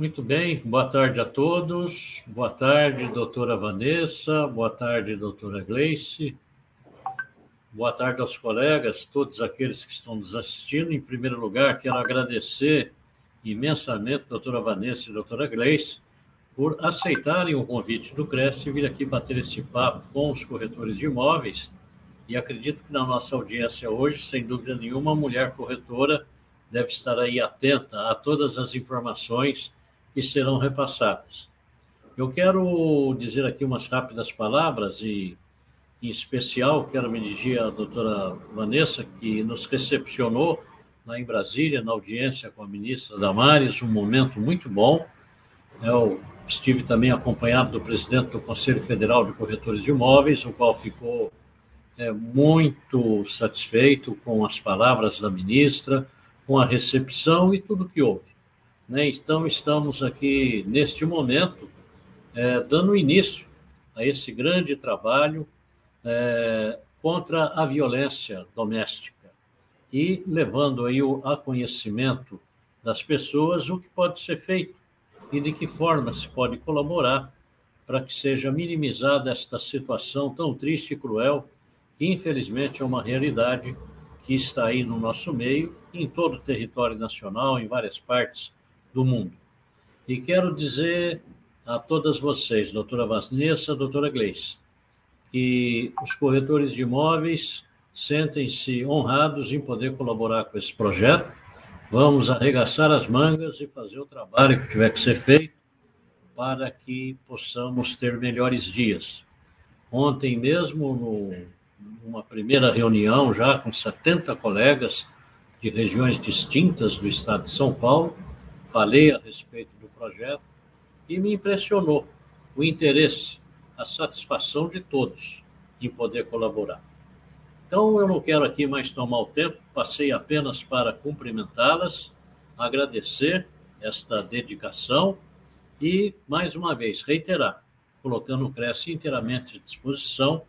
Muito bem, boa tarde a todos. Boa tarde, doutora Vanessa. Boa tarde, doutora Gleice. Boa tarde aos colegas, todos aqueles que estão nos assistindo. Em primeiro lugar, quero agradecer imensamente doutora Vanessa e doutora Gleice por aceitarem o convite do Cresce vir aqui bater esse papo com os corretores de imóveis e acredito que na nossa audiência hoje, sem dúvida nenhuma, a mulher corretora deve estar aí atenta a todas as informações que serão repassadas. Eu quero dizer aqui umas rápidas palavras e, em especial, quero me dirigir à doutora Vanessa, que nos recepcionou lá em Brasília, na audiência com a ministra Damares, um momento muito bom. Eu estive também acompanhado do presidente do Conselho Federal de Corretores de Imóveis, o qual ficou é, muito satisfeito com as palavras da ministra, com a recepção e tudo que houve. Né? Então, estamos aqui, neste momento, é, dando início a esse grande trabalho é, contra a violência doméstica e levando aí o, a conhecimento das pessoas o que pode ser feito e de que forma se pode colaborar para que seja minimizada esta situação tão triste e cruel que infelizmente é uma realidade que está aí no nosso meio, em todo o território nacional, em várias partes do mundo. E quero dizer a todas vocês, doutora Vanessa, doutora Gleice, que os corretores de imóveis sentem-se honrados em poder colaborar com esse projeto. Vamos arregaçar as mangas e fazer o trabalho que tiver que ser feito para que possamos ter melhores dias. Ontem mesmo, no uma primeira reunião já com 70 colegas de regiões distintas do estado de São Paulo, falei a respeito do projeto e me impressionou o interesse, a satisfação de todos em poder colaborar. Então, eu não quero aqui mais tomar o tempo, passei apenas para cumprimentá-las, agradecer esta dedicação e, mais uma vez, reiterar, colocando o Cresce inteiramente à disposição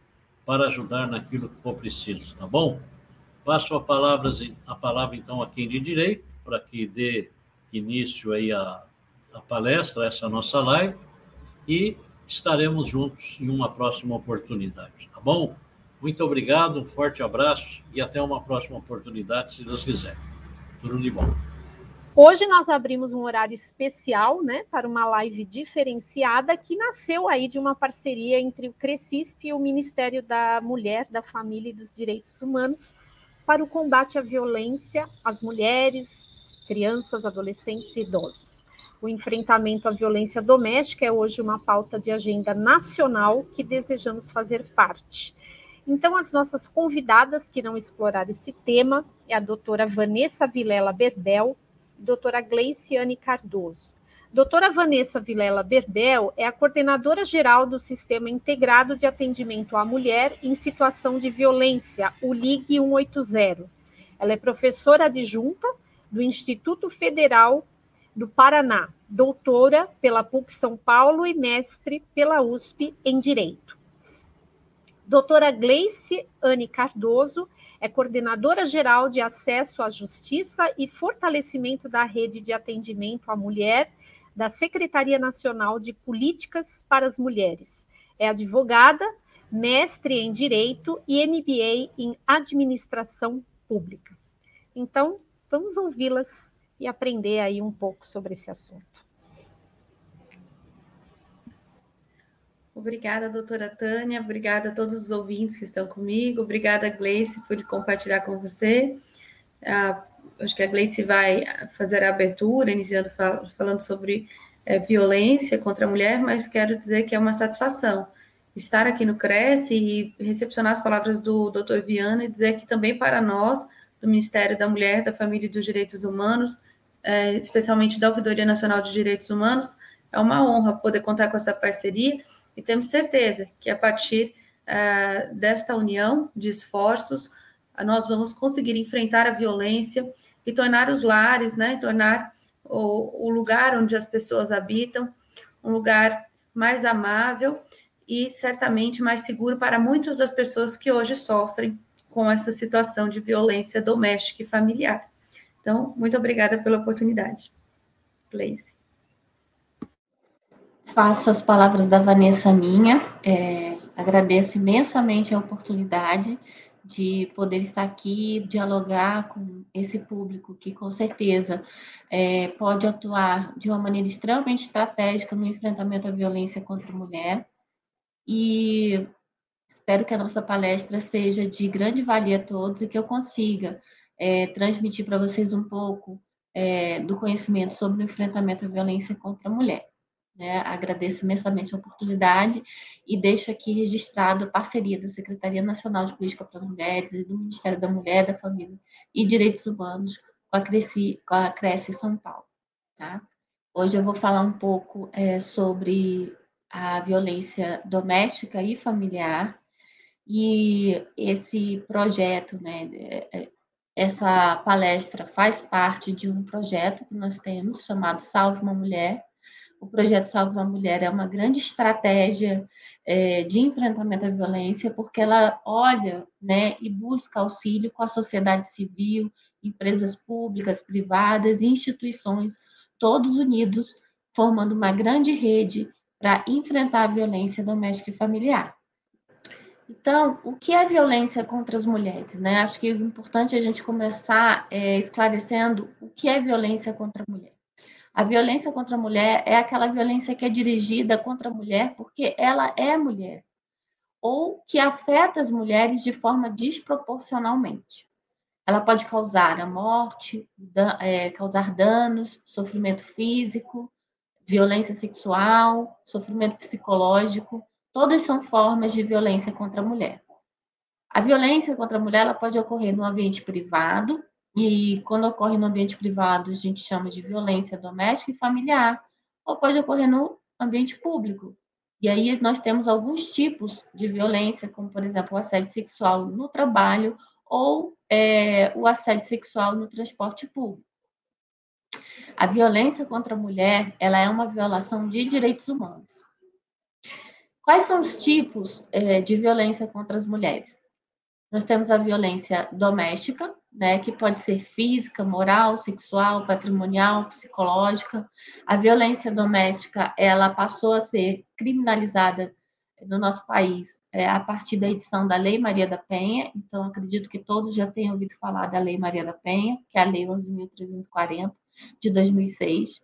para ajudar naquilo que for preciso, tá bom? Passo a palavra, a palavra então a quem de direito, para que dê início aí a, a palestra, essa nossa live, e estaremos juntos em uma próxima oportunidade, tá bom? Muito obrigado, um forte abraço e até uma próxima oportunidade, se Deus quiser. Tudo de bom. Hoje nós abrimos um horário especial, né, para uma live diferenciada que nasceu aí de uma parceria entre o Crescisp e o Ministério da Mulher, da Família e dos Direitos Humanos para o combate à violência às mulheres, crianças, adolescentes e idosos. O enfrentamento à violência doméstica é hoje uma pauta de agenda nacional que desejamos fazer parte. Então, as nossas convidadas que irão explorar esse tema é a doutora Vanessa Vilela Berbel, doutora Gleiciane Cardoso. Doutora Vanessa Vilela Berbel é a coordenadora geral do Sistema Integrado de Atendimento à Mulher em Situação de Violência, o LIG 180. Ela é professora adjunta do Instituto Federal do Paraná, doutora pela PUC São Paulo e mestre pela USP em Direito. Doutora Gleice Anne Cardoso é coordenadora geral de acesso à justiça e fortalecimento da rede de atendimento à mulher da Secretaria Nacional de Políticas para as Mulheres. É advogada, mestre em Direito e MBA em Administração Pública. Então, vamos ouvi-las e aprender aí um pouco sobre esse assunto. Obrigada, doutora Tânia, obrigada a todos os ouvintes que estão comigo, obrigada, Gleice, por compartilhar com você. Ah, acho que a Gleice vai fazer a abertura, iniciando fal falando sobre é, violência contra a mulher, mas quero dizer que é uma satisfação estar aqui no Cresce e recepcionar as palavras do doutor Viana e dizer que também para nós, do Ministério da Mulher, da Família e dos Direitos Humanos, é, especialmente da Ouvidoria Nacional de Direitos Humanos. É uma honra poder contar com essa parceria e temos certeza que a partir é, desta união de esforços, nós vamos conseguir enfrentar a violência e tornar os lares, né, tornar o, o lugar onde as pessoas habitam um lugar mais amável e certamente mais seguro para muitas das pessoas que hoje sofrem com essa situação de violência doméstica e familiar. Então, muito obrigada pela oportunidade. Gleice. Faço as palavras da Vanessa minha, é, agradeço imensamente a oportunidade de poder estar aqui, dialogar com esse público que com certeza é, pode atuar de uma maneira extremamente estratégica no enfrentamento à violência contra a mulher. E espero que a nossa palestra seja de grande valia a todos e que eu consiga é, transmitir para vocês um pouco é, do conhecimento sobre o enfrentamento à violência contra a mulher. Né? Agradeço imensamente a oportunidade e deixo aqui registrado a parceria da Secretaria Nacional de Política para as Mulheres e do Ministério da Mulher, da Família e Direitos Humanos com a Cresce, com a Cresce São Paulo. Tá? Hoje eu vou falar um pouco é, sobre a violência doméstica e familiar e esse projeto, né, é, é, essa palestra faz parte de um projeto que nós temos chamado Salve uma Mulher, o projeto Salve uma Mulher é uma grande estratégia é, de enfrentamento à violência, porque ela olha né, e busca auxílio com a sociedade civil, empresas públicas, privadas e instituições, todos unidos, formando uma grande rede para enfrentar a violência doméstica e familiar. Então, o que é violência contra as mulheres? Né? Acho que é importante a gente começar é, esclarecendo o que é violência contra a mulher. A violência contra a mulher é aquela violência que é dirigida contra a mulher porque ela é mulher, ou que afeta as mulheres de forma desproporcionalmente. Ela pode causar a morte, é, causar danos, sofrimento físico, violência sexual, sofrimento psicológico. Todas são formas de violência contra a mulher. A violência contra a mulher ela pode ocorrer no ambiente privado, e quando ocorre no ambiente privado, a gente chama de violência doméstica e familiar, ou pode ocorrer no ambiente público. E aí nós temos alguns tipos de violência, como por exemplo o assédio sexual no trabalho ou é, o assédio sexual no transporte público. A violência contra a mulher, ela é uma violação de direitos humanos. Quais são os tipos é, de violência contra as mulheres? Nós temos a violência doméstica, né, que pode ser física, moral, sexual, patrimonial, psicológica. A violência doméstica, ela passou a ser criminalizada no nosso país é, a partir da edição da Lei Maria da Penha. Então, acredito que todos já tenham ouvido falar da Lei Maria da Penha, que é a Lei 11.340 de 2006.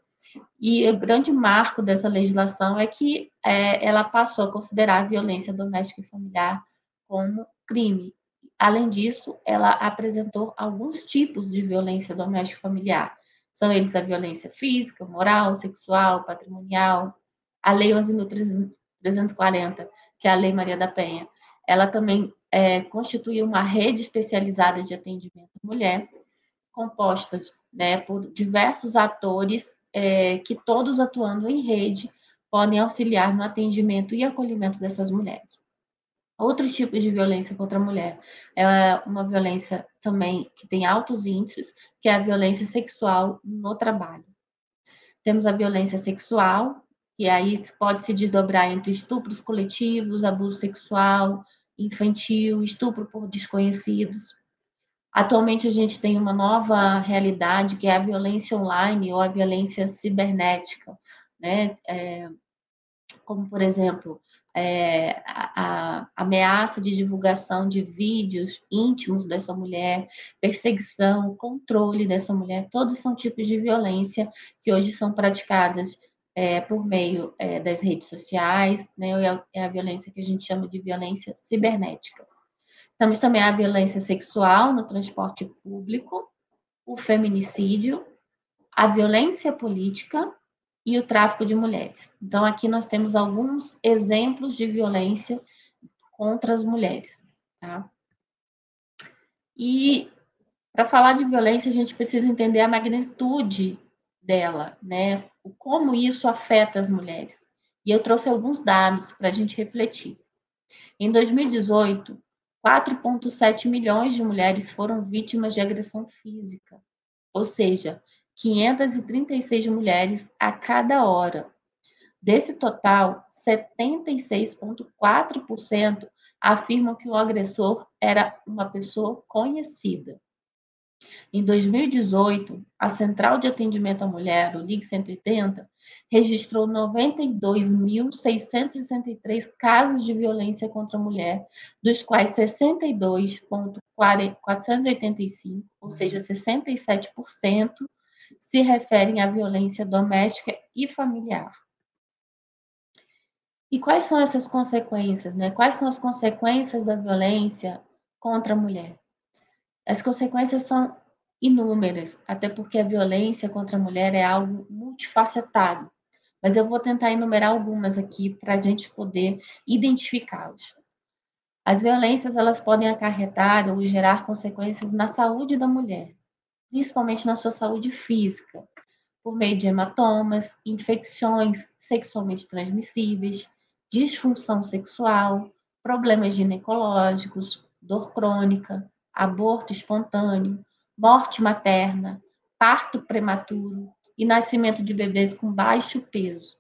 E o grande marco dessa legislação é que é, ela passou a considerar a violência doméstica e familiar como crime. Além disso, ela apresentou alguns tipos de violência doméstica familiar. São eles a violência física, moral, sexual, patrimonial. A Lei 11.340, que é a Lei Maria da Penha, ela também é, constitui uma rede especializada de atendimento à mulher, composta né, por diversos atores é, que todos atuando em rede podem auxiliar no atendimento e acolhimento dessas mulheres. Outros tipos de violência contra a mulher é uma violência também que tem altos índices, que é a violência sexual no trabalho. Temos a violência sexual, que aí pode se desdobrar entre estupros coletivos, abuso sexual infantil, estupro por desconhecidos. Atualmente a gente tem uma nova realidade que é a violência online ou a violência cibernética, né? É, como por exemplo é, a, a, ameaça de divulgação de vídeos íntimos dessa mulher, perseguição, controle dessa mulher, todos são tipos de violência que hoje são praticadas é, por meio é, das redes sociais, né, é a violência que a gente chama de violência cibernética. Temos também a violência sexual no transporte público, o feminicídio, a violência política e o tráfico de mulheres. Então, aqui nós temos alguns exemplos de violência contra as mulheres. Tá? E para falar de violência, a gente precisa entender a magnitude dela, né? Como isso afeta as mulheres. E eu trouxe alguns dados para a gente refletir. Em 2018, 4,7 milhões de mulheres foram vítimas de agressão física, ou seja, 536 mulheres a cada hora. Desse total, 76,4% afirmam que o agressor era uma pessoa conhecida. Em 2018, a Central de Atendimento à Mulher, o Ligue 180, registrou 92.663 casos de violência contra a mulher, dos quais 62.485, ou seja, 67%, se referem à violência doméstica e familiar. E quais são essas consequências, né? Quais são as consequências da violência contra a mulher? As consequências são inúmeras, até porque a violência contra a mulher é algo multifacetado. Mas eu vou tentar enumerar algumas aqui para a gente poder identificá-las. As violências elas podem acarretar ou gerar consequências na saúde da mulher, principalmente na sua saúde física, por meio de hematomas, infecções sexualmente transmissíveis, disfunção sexual, problemas ginecológicos, dor crônica, aborto espontâneo, morte materna, parto prematuro e nascimento de bebês com baixo peso.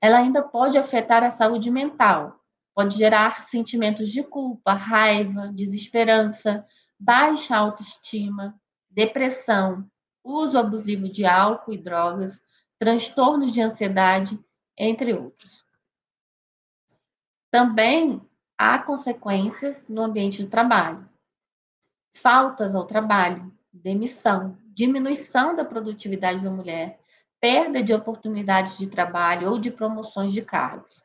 Ela ainda pode afetar a saúde mental, pode gerar sentimentos de culpa, raiva, desesperança, baixa autoestima, depressão, uso abusivo de álcool e drogas, transtornos de ansiedade, entre outros. Também há consequências no ambiente de trabalho. Faltas ao trabalho, demissão, diminuição da produtividade da mulher, perda de oportunidades de trabalho ou de promoções de cargos.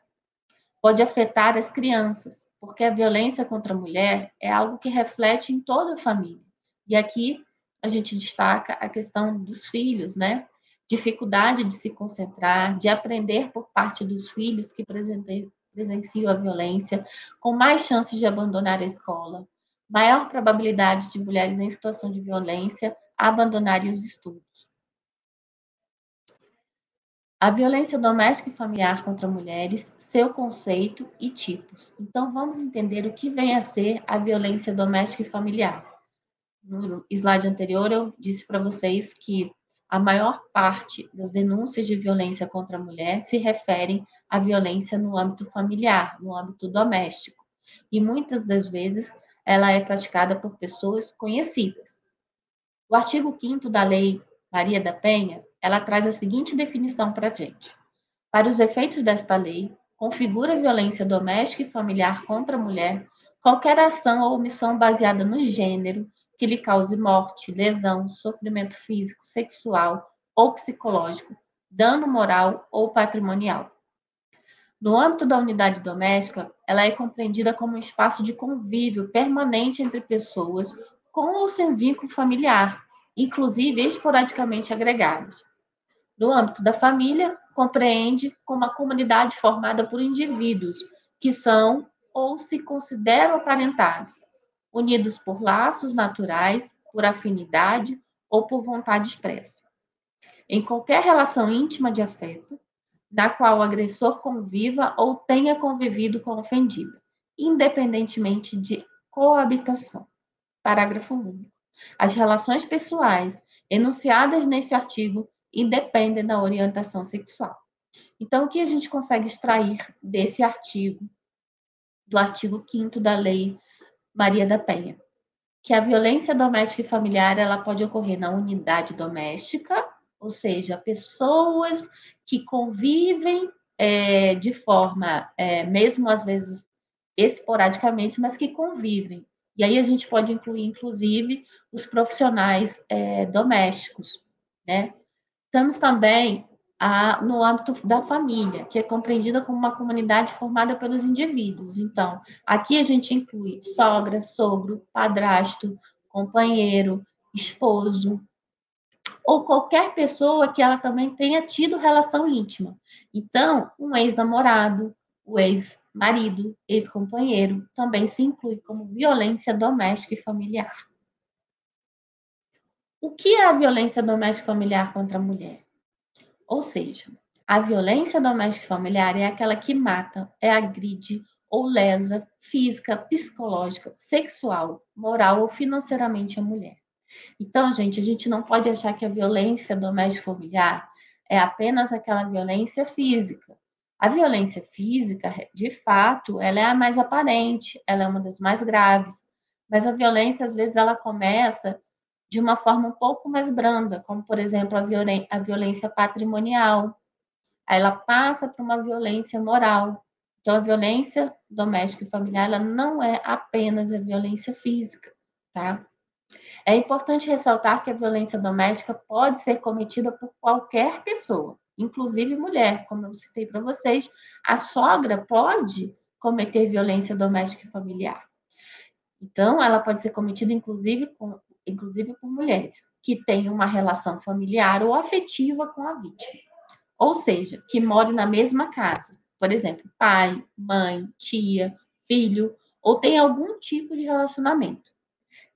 Pode afetar as crianças, porque a violência contra a mulher é algo que reflete em toda a família. E aqui a gente destaca a questão dos filhos, né? Dificuldade de se concentrar, de aprender por parte dos filhos que presenciam a violência, com mais chances de abandonar a escola, maior probabilidade de mulheres em situação de violência abandonarem os estudos. A violência doméstica e familiar contra mulheres, seu conceito e tipos. Então, vamos entender o que vem a ser a violência doméstica e familiar. No slide anterior, eu disse para vocês que a maior parte das denúncias de violência contra a mulher se referem à violência no âmbito familiar, no âmbito doméstico. E muitas das vezes ela é praticada por pessoas conhecidas. O artigo 5 da Lei Maria da Penha, ela traz a seguinte definição para a gente. Para os efeitos desta lei, configura violência doméstica e familiar contra a mulher qualquer ação ou omissão baseada no gênero que lhe cause morte, lesão, sofrimento físico, sexual ou psicológico, dano moral ou patrimonial. No âmbito da unidade doméstica, ela é compreendida como um espaço de convívio permanente entre pessoas com ou sem vínculo familiar, inclusive esporadicamente agregados. No âmbito da família, compreende como a comunidade formada por indivíduos que são ou se consideram aparentados, unidos por laços naturais, por afinidade ou por vontade expressa. Em qualquer relação íntima de afeto, na qual o agressor conviva ou tenha convivido com a ofendida, independentemente de coabitação. Parágrafo único. As relações pessoais enunciadas nesse artigo independem da orientação sexual. Então, o que a gente consegue extrair desse artigo, do artigo 5 da Lei Maria da Penha? Que a violência doméstica e familiar ela pode ocorrer na unidade doméstica, ou seja, pessoas que convivem é, de forma, é, mesmo às vezes esporadicamente, mas que convivem. E aí a gente pode incluir, inclusive, os profissionais é, domésticos, né? Temos também a, no âmbito da família, que é compreendida como uma comunidade formada pelos indivíduos. Então, aqui a gente inclui sogra, sogro, padrasto, companheiro, esposo, ou qualquer pessoa que ela também tenha tido relação íntima. Então, um ex-namorado, o ex-marido, ex-companheiro também se inclui como violência doméstica e familiar. O que é a violência doméstica familiar contra a mulher? Ou seja, a violência doméstica familiar é aquela que mata, é agride ou lesa física, psicológica, sexual, moral ou financeiramente a mulher. Então, gente, a gente não pode achar que a violência doméstica familiar é apenas aquela violência física. A violência física, de fato, ela é a mais aparente, ela é uma das mais graves, mas a violência, às vezes, ela começa de uma forma um pouco mais branda, como, por exemplo, a, a violência patrimonial. Aí ela passa para uma violência moral. Então, a violência doméstica e familiar, ela não é apenas a violência física, tá? É importante ressaltar que a violência doméstica pode ser cometida por qualquer pessoa, inclusive mulher, como eu citei para vocês, a sogra pode cometer violência doméstica e familiar. Então, ela pode ser cometida inclusive com, inclusive por mulheres que têm uma relação familiar ou afetiva com a vítima. Ou seja, que moram na mesma casa. Por exemplo, pai, mãe, tia, filho, ou tem algum tipo de relacionamento.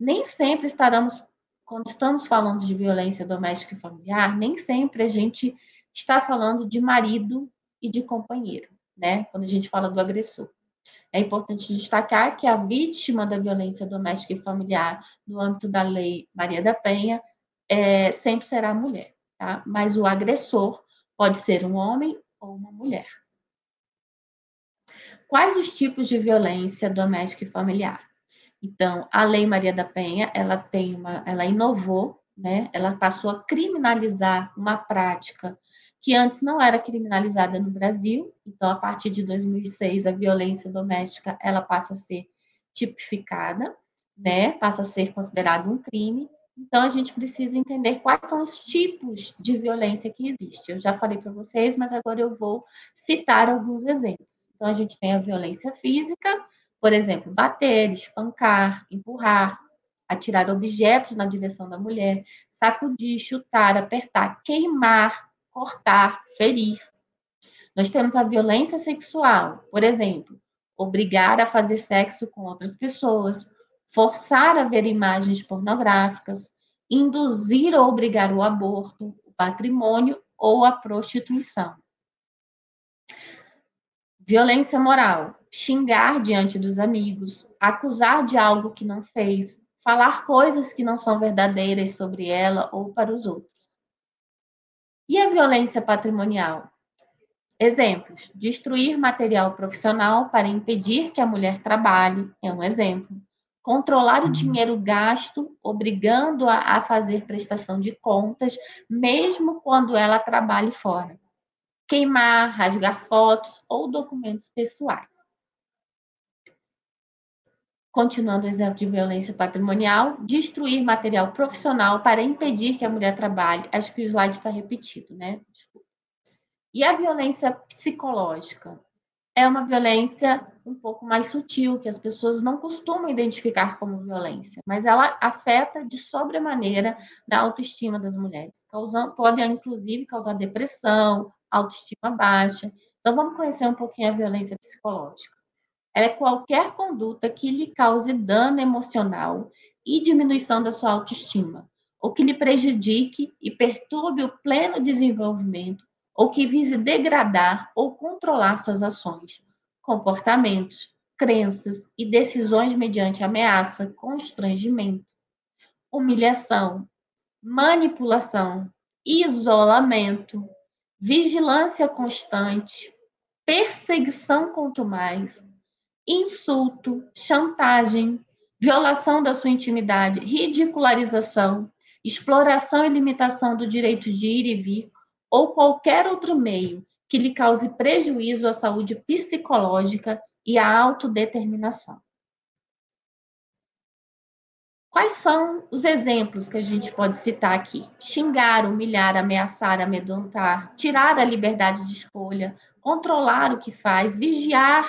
Nem sempre estaremos, quando estamos falando de violência doméstica e familiar, nem sempre a gente está falando de marido e de companheiro, né? Quando a gente fala do agressor. É importante destacar que a vítima da violência doméstica e familiar, no âmbito da Lei Maria da Penha, é, sempre será a mulher, tá? Mas o agressor pode ser um homem ou uma mulher. Quais os tipos de violência doméstica e familiar? Então, a Lei Maria da Penha, ela tem uma, ela inovou, né? Ela passou a criminalizar uma prática que antes não era criminalizada no Brasil. Então, a partir de 2006, a violência doméstica ela passa a ser tipificada, né? Passa a ser considerado um crime. Então, a gente precisa entender quais são os tipos de violência que existem. Eu já falei para vocês, mas agora eu vou citar alguns exemplos. Então, a gente tem a violência física, por exemplo, bater, espancar, empurrar, atirar objetos na direção da mulher, sacudir, chutar, apertar, queimar, cortar, ferir. Nós temos a violência sexual, por exemplo, obrigar a fazer sexo com outras pessoas, forçar a ver imagens pornográficas, induzir ou obrigar o aborto, o patrimônio ou a prostituição. Violência moral, xingar diante dos amigos, acusar de algo que não fez, falar coisas que não são verdadeiras sobre ela ou para os outros. E a violência patrimonial? Exemplos: destruir material profissional para impedir que a mulher trabalhe, é um exemplo. Controlar o dinheiro gasto, obrigando-a a fazer prestação de contas, mesmo quando ela trabalhe fora. Queimar, rasgar fotos ou documentos pessoais. Continuando o exemplo de violência patrimonial, destruir material profissional para impedir que a mulher trabalhe. Acho que o slide está repetido, né? Desculpa. E a violência psicológica? É uma violência um pouco mais sutil, que as pessoas não costumam identificar como violência, mas ela afeta de sobremaneira na autoestima das mulheres, causando, pode inclusive causar depressão, autoestima baixa. Então vamos conhecer um pouquinho a violência psicológica é qualquer conduta que lhe cause dano emocional e diminuição da sua autoestima, ou que lhe prejudique e perturbe o pleno desenvolvimento, ou que vise degradar ou controlar suas ações, comportamentos, crenças e decisões mediante ameaça, constrangimento, humilhação, manipulação, isolamento, vigilância constante, perseguição quanto mais, insulto, chantagem, violação da sua intimidade, ridicularização, exploração e limitação do direito de ir e vir ou qualquer outro meio que lhe cause prejuízo à saúde psicológica e à autodeterminação. Quais são os exemplos que a gente pode citar aqui? Xingar, humilhar, ameaçar, amedrontar, tirar a liberdade de escolha, controlar o que faz, vigiar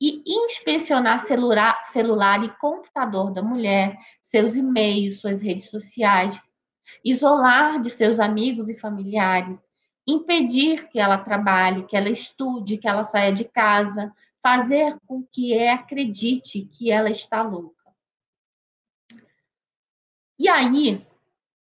e inspecionar celular, celular e computador da mulher, seus e-mails, suas redes sociais, isolar de seus amigos e familiares, impedir que ela trabalhe, que ela estude, que ela saia de casa, fazer com que acredite que ela está louca. E aí,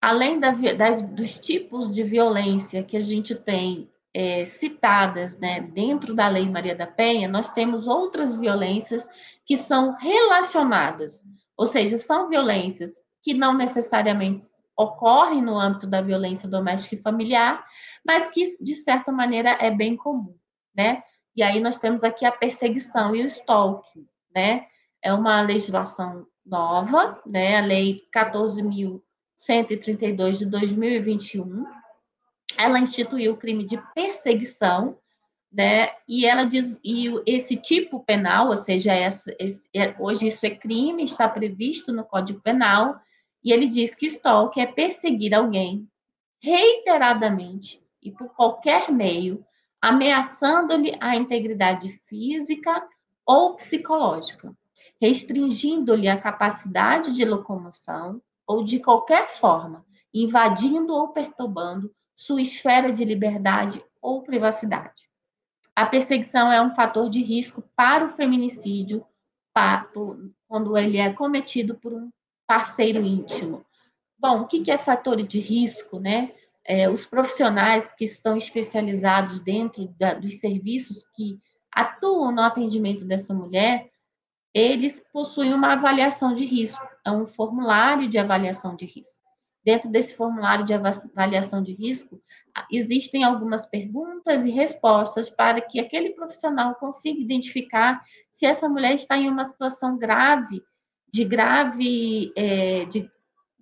além da, das, dos tipos de violência que a gente tem é, citadas né, dentro da Lei Maria da Penha, nós temos outras violências que são relacionadas, ou seja, são violências que não necessariamente ocorrem no âmbito da violência doméstica e familiar, mas que, de certa maneira, é bem comum, né? E aí nós temos aqui a perseguição e o stalking, né? É uma legislação nova, né? A Lei 14.132 de 2021, ela instituiu o crime de perseguição, né? E ela diz e esse tipo penal, ou seja, essa, esse, é, hoje isso é crime, está previsto no Código Penal, e ele diz que stalk é perseguir alguém reiteradamente e por qualquer meio, ameaçando-lhe a integridade física ou psicológica, restringindo-lhe a capacidade de locomoção ou de qualquer forma, invadindo ou perturbando sua esfera de liberdade ou privacidade. A perseguição é um fator de risco para o feminicídio quando ele é cometido por um parceiro íntimo. Bom, o que é fator de risco, né? É, os profissionais que são especializados dentro da, dos serviços que atuam no atendimento dessa mulher, eles possuem uma avaliação de risco, é um formulário de avaliação de risco. Dentro desse formulário de avaliação de risco, existem algumas perguntas e respostas para que aquele profissional consiga identificar se essa mulher está em uma situação grave, de grave, é, de,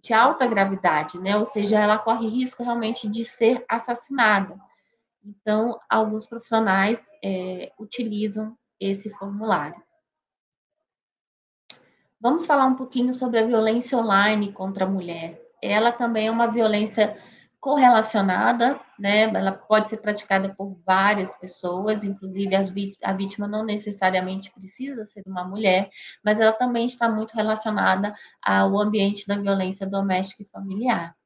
de alta gravidade, né? Ou seja, ela corre risco realmente de ser assassinada. Então, alguns profissionais é, utilizam esse formulário. Vamos falar um pouquinho sobre a violência online contra a mulher ela também é uma violência correlacionada, né? Ela pode ser praticada por várias pessoas, inclusive a vítima não necessariamente precisa ser uma mulher, mas ela também está muito relacionada ao ambiente da violência doméstica e familiar.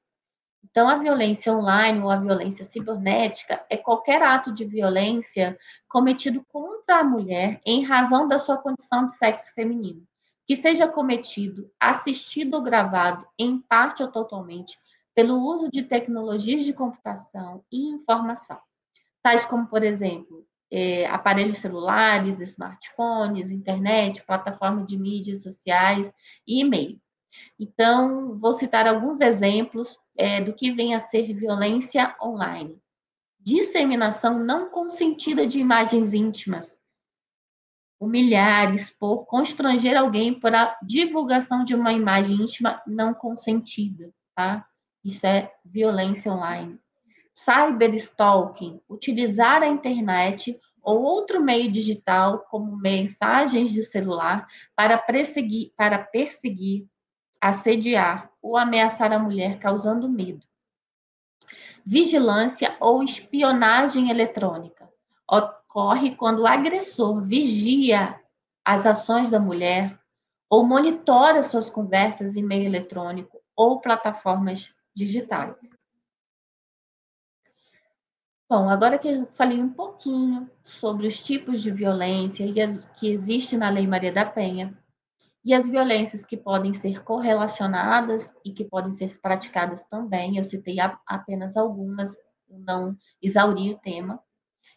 Então, a violência online ou a violência cibernética é qualquer ato de violência cometido contra a mulher em razão da sua condição de sexo feminino que seja cometido, assistido ou gravado, em parte ou totalmente, pelo uso de tecnologias de computação e informação, tais como, por exemplo, é, aparelhos celulares, smartphones, internet, plataformas de mídias sociais e e-mail. Então, vou citar alguns exemplos é, do que vem a ser violência online. Disseminação não consentida de imagens íntimas, humilhar, expor, constranger alguém por a divulgação de uma imagem íntima não consentida, tá? Isso é violência online. Cyberstalking, utilizar a internet ou outro meio digital, como mensagens de celular, para perseguir, para perseguir, assediar ou ameaçar a mulher, causando medo. Vigilância ou espionagem eletrônica, ocorre quando o agressor vigia as ações da mulher ou monitora suas conversas em meio eletrônico ou plataformas digitais. Bom, agora que eu falei um pouquinho sobre os tipos de violência que existem na Lei Maria da Penha e as violências que podem ser correlacionadas e que podem ser praticadas também, eu citei apenas algumas, não exauri o tema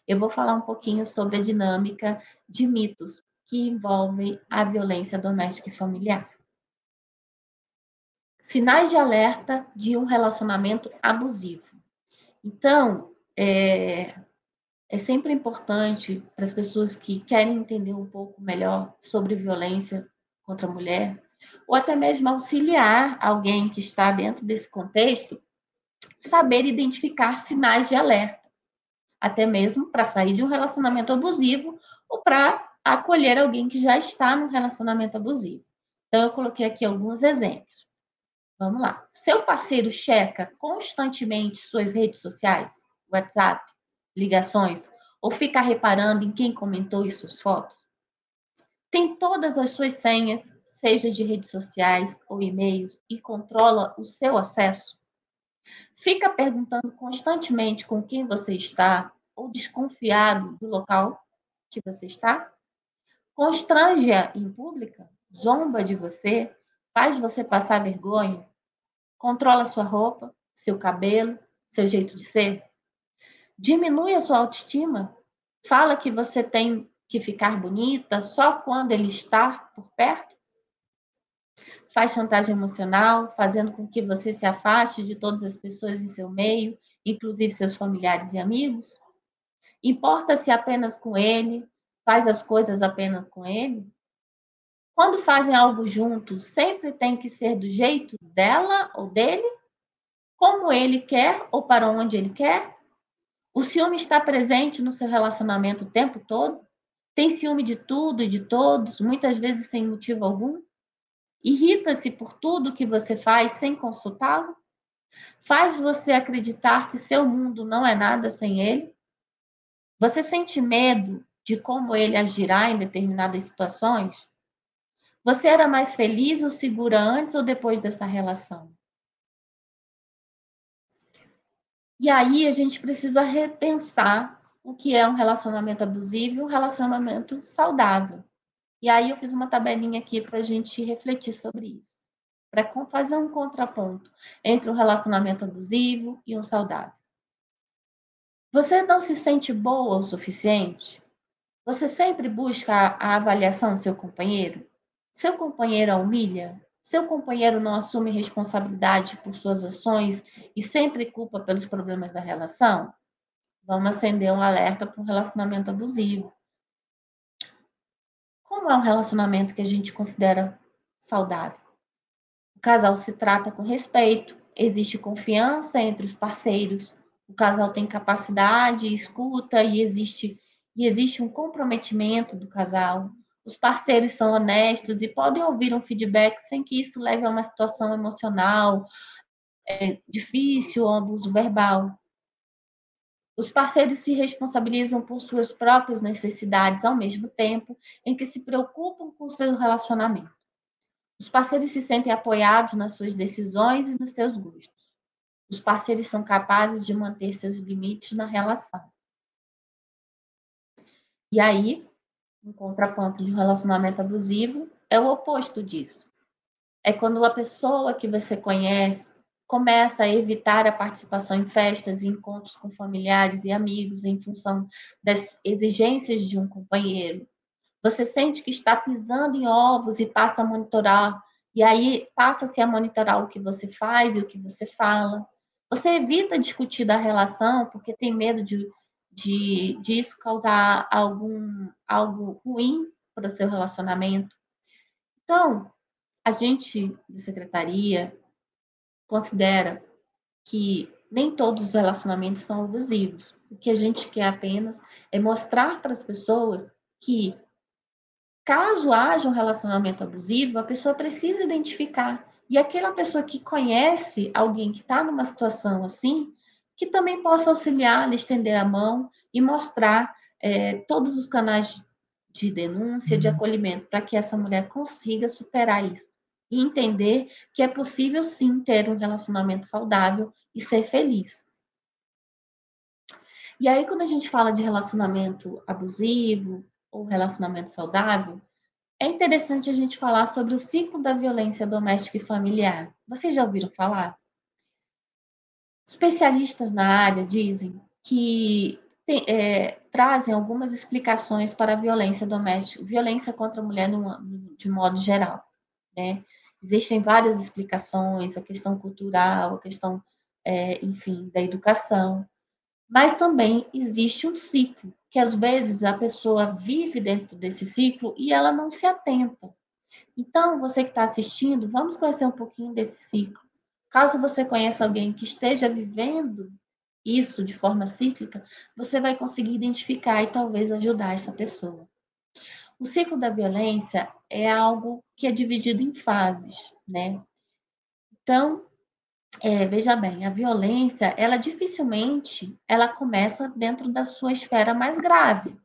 eu vou falar um pouquinho sobre a dinâmica de mitos que envolvem a violência doméstica e familiar. Sinais de alerta de um relacionamento abusivo. Então, é, é sempre importante para as pessoas que querem entender um pouco melhor sobre violência contra a mulher, ou até mesmo auxiliar alguém que está dentro desse contexto, saber identificar sinais de alerta até mesmo para sair de um relacionamento abusivo ou para acolher alguém que já está no relacionamento abusivo. Então, eu coloquei aqui alguns exemplos. Vamos lá. Seu parceiro checa constantemente suas redes sociais, WhatsApp, ligações, ou fica reparando em quem comentou em suas fotos? Tem todas as suas senhas, seja de redes sociais ou e-mails, e controla o seu acesso? Fica perguntando constantemente com quem você está ou desconfiado do local que você está? Constrange-a em pública? Zomba de você? Faz você passar vergonha? controla sua roupa, seu cabelo, seu jeito de ser? Diminui a sua autoestima? Fala que você tem que ficar bonita só quando ele está por perto? Faz chantagem emocional, fazendo com que você se afaste de todas as pessoas em seu meio, inclusive seus familiares e amigos? Importa-se apenas com ele, faz as coisas apenas com ele? Quando fazem algo juntos, sempre tem que ser do jeito dela ou dele? Como ele quer ou para onde ele quer? O ciúme está presente no seu relacionamento o tempo todo? Tem ciúme de tudo e de todos, muitas vezes sem motivo algum? Irrita-se por tudo que você faz sem consultá-lo? Faz você acreditar que seu mundo não é nada sem ele? Você sente medo de como ele agirá em determinadas situações? Você era mais feliz ou segura antes ou depois dessa relação? E aí a gente precisa repensar o que é um relacionamento abusivo e um relacionamento saudável. E aí eu fiz uma tabelinha aqui para a gente refletir sobre isso, para fazer um contraponto entre um relacionamento abusivo e um saudável. Você não se sente boa o suficiente? Você sempre busca a avaliação do seu companheiro? Seu companheiro a humilha? Seu companheiro não assume responsabilidade por suas ações e sempre culpa pelos problemas da relação? Vamos acender um alerta para um relacionamento abusivo. Como é um relacionamento que a gente considera saudável? O casal se trata com respeito, existe confiança entre os parceiros, o casal tem capacidade, escuta e existe e existe um comprometimento do casal. Os parceiros são honestos e podem ouvir um feedback sem que isso leve a uma situação emocional é, difícil ou abuso verbal. Os parceiros se responsabilizam por suas próprias necessidades ao mesmo tempo em que se preocupam com seu relacionamento. Os parceiros se sentem apoiados nas suas decisões e nos seus gostos. Os parceiros são capazes de manter seus limites na relação. E aí, um contraponto de um relacionamento abusivo é o oposto disso. É quando a pessoa que você conhece começa a evitar a participação em festas e encontros com familiares e amigos em função das exigências de um companheiro. Você sente que está pisando em ovos e passa a monitorar, e aí passa-se a monitorar o que você faz e o que você fala. Você evita discutir da relação porque tem medo de, de disso causar algum algo ruim para o seu relacionamento. Então, a gente de secretaria considera que nem todos os relacionamentos são abusivos. O que a gente quer apenas é mostrar para as pessoas que, caso haja um relacionamento abusivo, a pessoa precisa identificar. E aquela pessoa que conhece alguém que está numa situação assim, que também possa auxiliar, lhe estender a mão e mostrar é, todos os canais de denúncia, de uhum. acolhimento, para que essa mulher consiga superar isso e entender que é possível sim ter um relacionamento saudável e ser feliz. E aí, quando a gente fala de relacionamento abusivo ou relacionamento saudável, é interessante a gente falar sobre o ciclo da violência doméstica e familiar. Vocês já ouviram falar? Especialistas na área dizem que tem, é, trazem algumas explicações para a violência doméstica, violência contra a mulher no, de modo geral. Né? Existem várias explicações, a questão cultural, a questão, é, enfim, da educação, mas também existe um ciclo, que às vezes a pessoa vive dentro desse ciclo e ela não se atenta. Então, você que está assistindo, vamos conhecer um pouquinho desse ciclo. Caso você conheça alguém que esteja vivendo isso de forma cíclica, você vai conseguir identificar e talvez ajudar essa pessoa. O ciclo da violência é algo que é dividido em fases, né? Então, é, veja bem, a violência, ela dificilmente, ela começa dentro da sua esfera mais grave,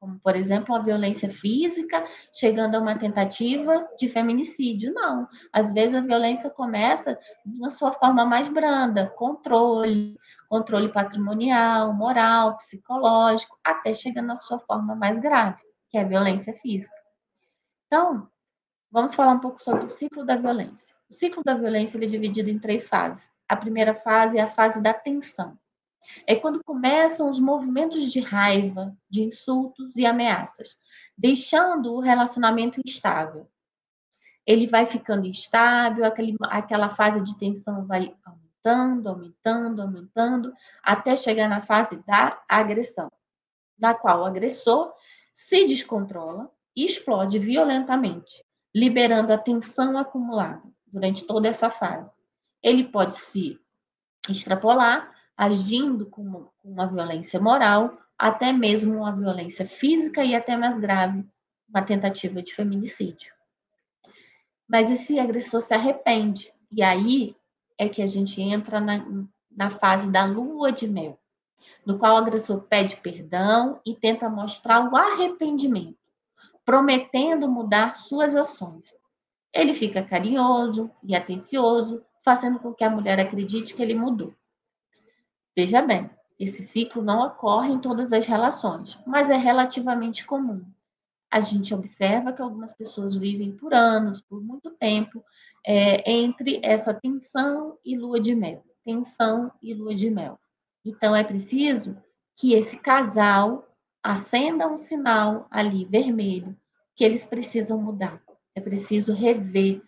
como, por exemplo, a violência física, chegando a uma tentativa de feminicídio. Não, às vezes a violência começa na sua forma mais branda, controle, controle patrimonial, moral, psicológico, até chegar na sua forma mais grave que é a violência física. Então, vamos falar um pouco sobre o ciclo da violência. O ciclo da violência é dividido em três fases. A primeira fase é a fase da tensão. É quando começam os movimentos de raiva, de insultos e ameaças, deixando o relacionamento instável. Ele vai ficando instável, aquele, aquela fase de tensão vai aumentando, aumentando, aumentando, até chegar na fase da agressão, na qual o agressor se descontrola e explode violentamente, liberando a tensão acumulada durante toda essa fase. Ele pode se extrapolar, agindo com uma violência moral, até mesmo uma violência física e até mais grave, uma tentativa de feminicídio. Mas esse agressor se arrepende, e aí é que a gente entra na, na fase da lua de mel, no qual o agressor pede perdão e tenta mostrar o arrependimento, prometendo mudar suas ações. Ele fica carinhoso e atencioso, fazendo com que a mulher acredite que ele mudou. Veja bem, esse ciclo não ocorre em todas as relações, mas é relativamente comum. A gente observa que algumas pessoas vivem por anos, por muito tempo, é, entre essa tensão e lua de mel. Tensão e lua de mel. Então, é preciso que esse casal acenda um sinal ali vermelho que eles precisam mudar. É preciso rever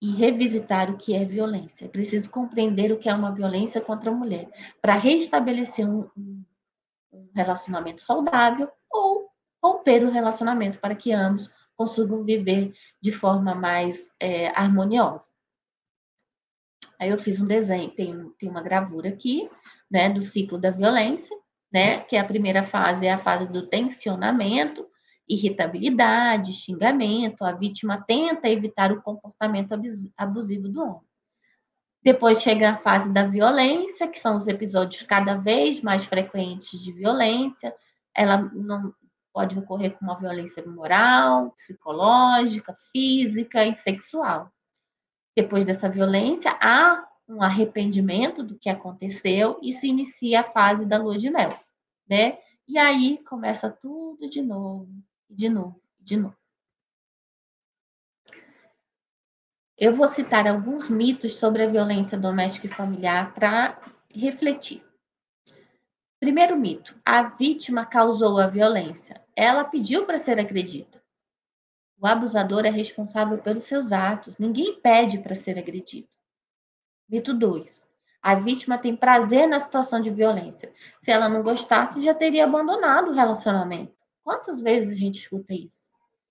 e revisitar o que é violência. É preciso compreender o que é uma violência contra a mulher para restabelecer um, um relacionamento saudável ou romper o relacionamento para que ambos consigam viver de forma mais é, harmoniosa. Aí eu fiz um desenho, tem, tem uma gravura aqui, né, do ciclo da violência, né, que a primeira fase é a fase do tensionamento, irritabilidade, xingamento, a vítima tenta evitar o comportamento abusivo do homem. Depois chega a fase da violência, que são os episódios cada vez mais frequentes de violência. Ela não pode ocorrer com uma violência moral, psicológica, física e sexual. Depois dessa violência, há um arrependimento do que aconteceu e se inicia a fase da lua de mel, né? E aí começa tudo de novo, de novo, de novo. Eu vou citar alguns mitos sobre a violência doméstica e familiar para refletir. Primeiro mito: a vítima causou a violência. Ela pediu para ser agredida. O abusador é responsável pelos seus atos. Ninguém pede para ser agredido. Mito 2. A vítima tem prazer na situação de violência. Se ela não gostasse, já teria abandonado o relacionamento. Quantas vezes a gente escuta isso?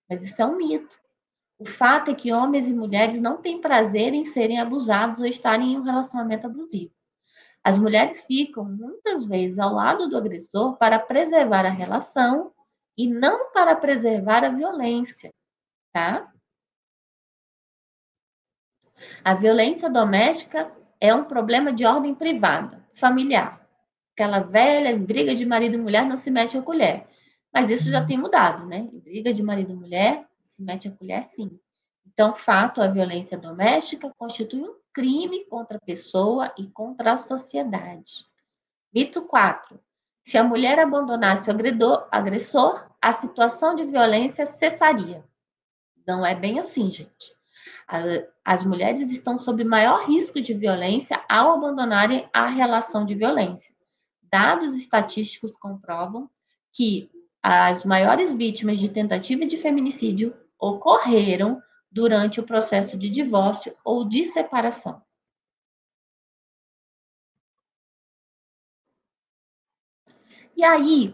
Mas isso é um mito. O fato é que homens e mulheres não têm prazer em serem abusados ou estarem em um relacionamento abusivo. As mulheres ficam muitas vezes ao lado do agressor para preservar a relação e não para preservar a violência, tá? A violência doméstica é um problema de ordem privada, familiar. Aquela velha briga de marido e mulher não se mete a colher. Mas isso já uhum. tem mudado, né? Briga de marido e mulher, se mete a colher sim. Então, fato, a violência doméstica constitui um crime contra a pessoa e contra a sociedade. Mito 4. Se a mulher abandonasse o agredor, agressor, a situação de violência cessaria. Não é bem assim, gente. As mulheres estão sob maior risco de violência ao abandonarem a relação de violência. Dados estatísticos comprovam que as maiores vítimas de tentativa de feminicídio ocorreram durante o processo de divórcio ou de separação. E aí,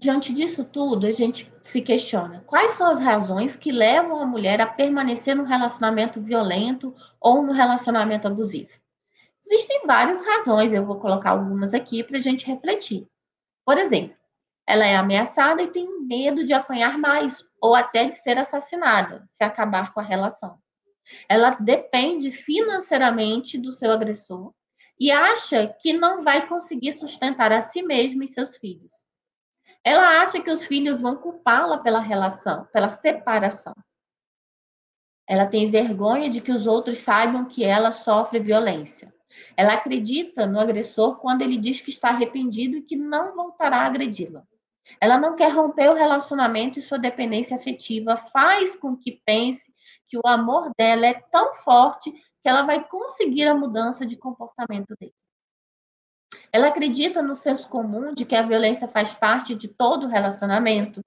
diante disso tudo, a gente se questiona quais são as razões que levam a mulher a permanecer no relacionamento violento ou no relacionamento abusivo. Existem várias razões, eu vou colocar algumas aqui para a gente refletir. Por exemplo, ela é ameaçada e tem medo de apanhar mais ou até de ser assassinada se acabar com a relação. Ela depende financeiramente do seu agressor e acha que não vai conseguir sustentar a si mesma e seus filhos. Ela acha que os filhos vão culpá-la pela relação, pela separação. Ela tem vergonha de que os outros saibam que ela sofre violência. Ela acredita no agressor quando ele diz que está arrependido e que não voltará a agredi-la. Ela não quer romper o relacionamento e sua dependência afetiva faz com que pense que o amor dela é tão forte que ela vai conseguir a mudança de comportamento dele. Ela acredita no senso comum de que a violência faz parte de todo relacionamento.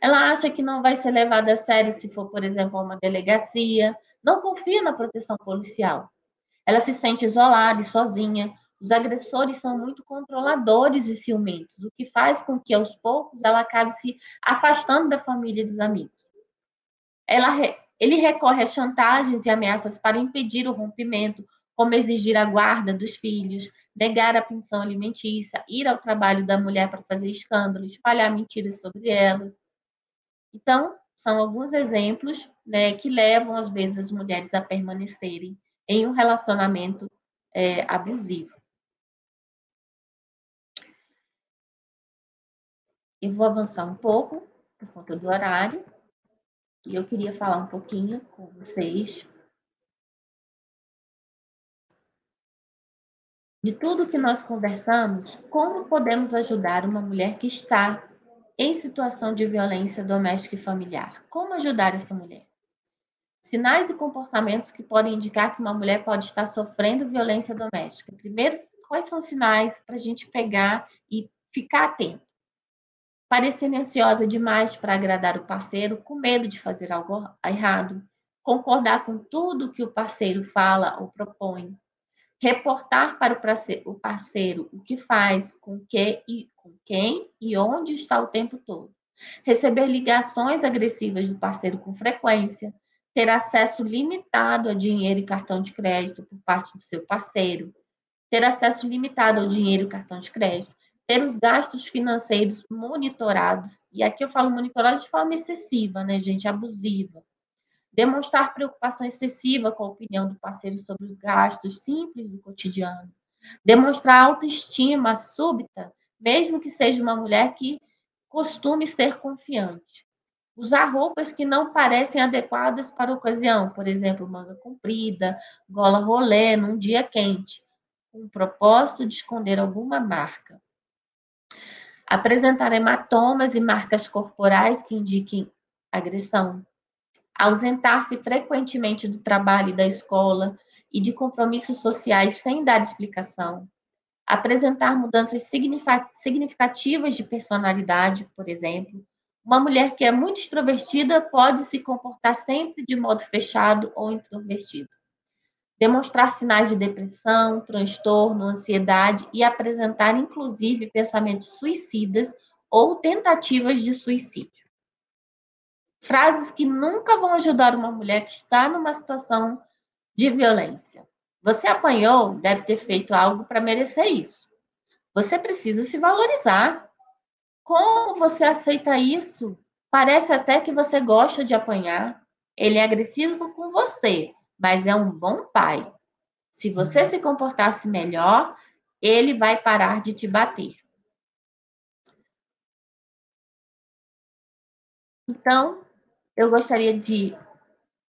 Ela acha que não vai ser levada a sério se for, por exemplo, a uma delegacia. Não confia na proteção policial. Ela se sente isolada e sozinha. Os agressores são muito controladores e ciumentos, o que faz com que, aos poucos, ela acabe se afastando da família e dos amigos. Ela, ele recorre a chantagens e ameaças para impedir o rompimento, como exigir a guarda dos filhos, negar a pensão alimentícia, ir ao trabalho da mulher para fazer escândalo, espalhar mentiras sobre elas. Então, são alguns exemplos né, que levam, às vezes, as mulheres a permanecerem em um relacionamento é, abusivo. Eu vou avançar um pouco, por conta do horário, e eu queria falar um pouquinho com vocês de tudo que nós conversamos, como podemos ajudar uma mulher que está em situação de violência doméstica e familiar? Como ajudar essa mulher? Sinais e comportamentos que podem indicar que uma mulher pode estar sofrendo violência doméstica. Primeiro, quais são os sinais para a gente pegar e ficar atento? Parecer ansiosa demais para agradar o parceiro, com medo de fazer algo errado. Concordar com tudo que o parceiro fala ou propõe reportar para o parceiro o que faz, com que e com quem e onde está o tempo todo. Receber ligações agressivas do parceiro com frequência, ter acesso limitado a dinheiro e cartão de crédito por parte do seu parceiro, ter acesso limitado ao dinheiro e cartão de crédito, ter os gastos financeiros monitorados, e aqui eu falo monitorados de forma excessiva, né, gente, abusiva demonstrar preocupação excessiva com a opinião do parceiro sobre os gastos simples do cotidiano, demonstrar autoestima súbita, mesmo que seja uma mulher que costume ser confiante. Usar roupas que não parecem adequadas para a ocasião, por exemplo, manga comprida, gola rolê num dia quente, com o propósito de esconder alguma marca. Apresentar hematomas e marcas corporais que indiquem agressão ausentar-se frequentemente do trabalho e da escola e de compromissos sociais sem dar explicação, apresentar mudanças significativas de personalidade, por exemplo. Uma mulher que é muito extrovertida pode se comportar sempre de modo fechado ou introvertido. Demonstrar sinais de depressão, transtorno, ansiedade e apresentar, inclusive, pensamentos suicidas ou tentativas de suicídio. Frases que nunca vão ajudar uma mulher que está numa situação de violência. Você apanhou, deve ter feito algo para merecer isso. Você precisa se valorizar. Como você aceita isso? Parece até que você gosta de apanhar. Ele é agressivo com você, mas é um bom pai. Se você se comportasse melhor, ele vai parar de te bater. Então, eu gostaria de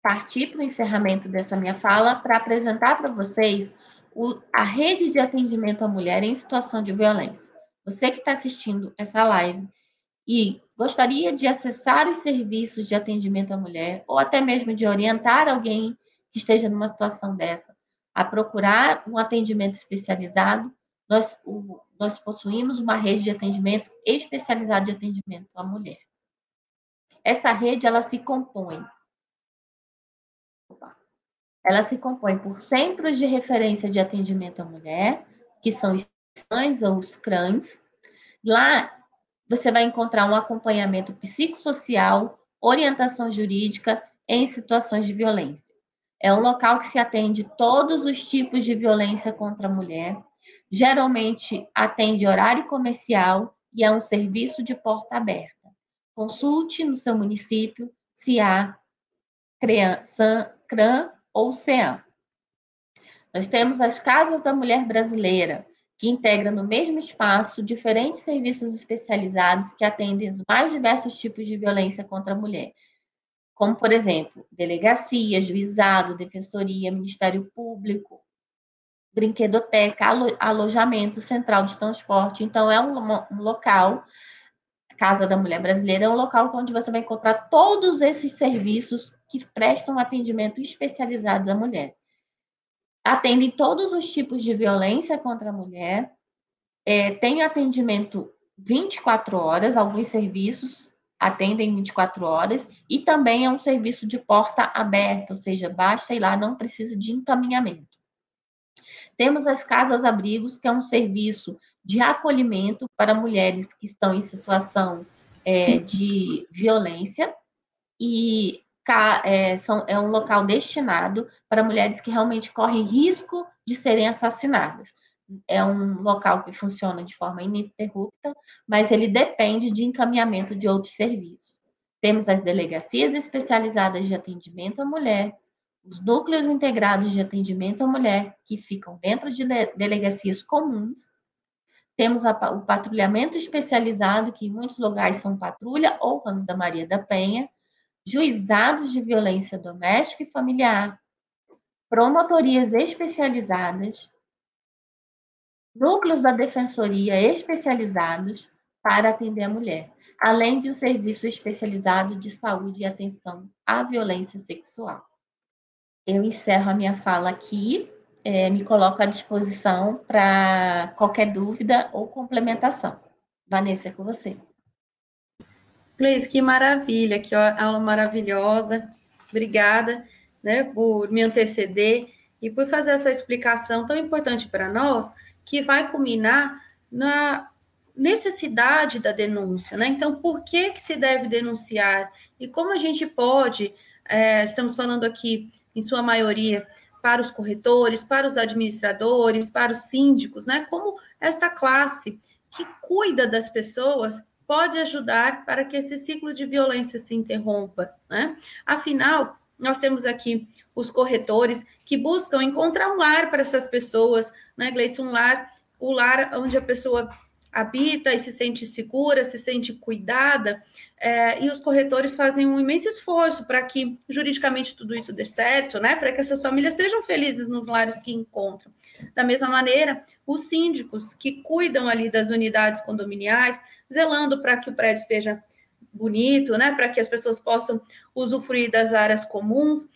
partir para o encerramento dessa minha fala para apresentar para vocês o, a rede de atendimento à mulher em situação de violência. Você que está assistindo essa live e gostaria de acessar os serviços de atendimento à mulher, ou até mesmo de orientar alguém que esteja numa situação dessa a procurar um atendimento especializado, nós, o, nós possuímos uma rede de atendimento especializado de atendimento à mulher. Essa rede ela se compõe ela se compõe por centros de referência de atendimento à mulher, que são os CRANs ou os CRANs. Lá você vai encontrar um acompanhamento psicossocial, orientação jurídica em situações de violência. É um local que se atende todos os tipos de violência contra a mulher. Geralmente atende horário comercial e é um serviço de porta aberta. Consulte no seu município se há CRAN ou CEAM. Nós temos as Casas da Mulher Brasileira, que integra no mesmo espaço diferentes serviços especializados que atendem os mais diversos tipos de violência contra a mulher, como, por exemplo, delegacia, juizado, defensoria, Ministério Público, brinquedoteca, alojamento, central de transporte. Então, é um, um local Casa da Mulher Brasileira é um local onde você vai encontrar todos esses serviços que prestam atendimento especializado à mulher. atendem todos os tipos de violência contra a mulher, é, tem atendimento 24 horas, alguns serviços atendem 24 horas, e também é um serviço de porta aberta, ou seja, baixa e lá, não precisa de encaminhamento. Temos as casas-abrigos, que é um serviço de acolhimento para mulheres que estão em situação é, de violência, e é, são, é um local destinado para mulheres que realmente correm risco de serem assassinadas é um local que funciona de forma ininterrupta, mas ele depende de encaminhamento de outros serviços. Temos as delegacias especializadas de atendimento à mulher, os núcleos integrados de atendimento à mulher, que ficam dentro de delegacias comuns. Temos a, o patrulhamento especializado, que em muitos lugares são patrulha ou ramo da Maria da Penha, juizados de violência doméstica e familiar, promotorias especializadas, núcleos da defensoria especializados para atender a mulher, além de um serviço especializado de saúde e atenção à violência sexual. Eu encerro a minha fala aqui, é, me coloco à disposição para qualquer dúvida ou complementação. Vanessa, é com você. Gleice, que maravilha, que aula maravilhosa. Obrigada né, por me anteceder e por fazer essa explicação tão importante para nós, que vai culminar na necessidade da denúncia, né? Então, por que, que se deve denunciar? E como a gente pode, é, estamos falando aqui, em sua maioria, para os corretores, para os administradores, para os síndicos, né? Como esta classe que cuida das pessoas pode ajudar para que esse ciclo de violência se interrompa, né? Afinal, nós temos aqui os corretores que buscam encontrar um lar para essas pessoas, né, Gleice? Um lar, o lar onde a pessoa habita e se sente segura, se sente cuidada, é, e os corretores fazem um imenso esforço para que juridicamente tudo isso dê certo, né? Para que essas famílias sejam felizes nos lares que encontram. Da mesma maneira, os síndicos que cuidam ali das unidades condominiais, zelando para que o prédio esteja bonito, né, para que as pessoas possam usufruir das áreas comuns.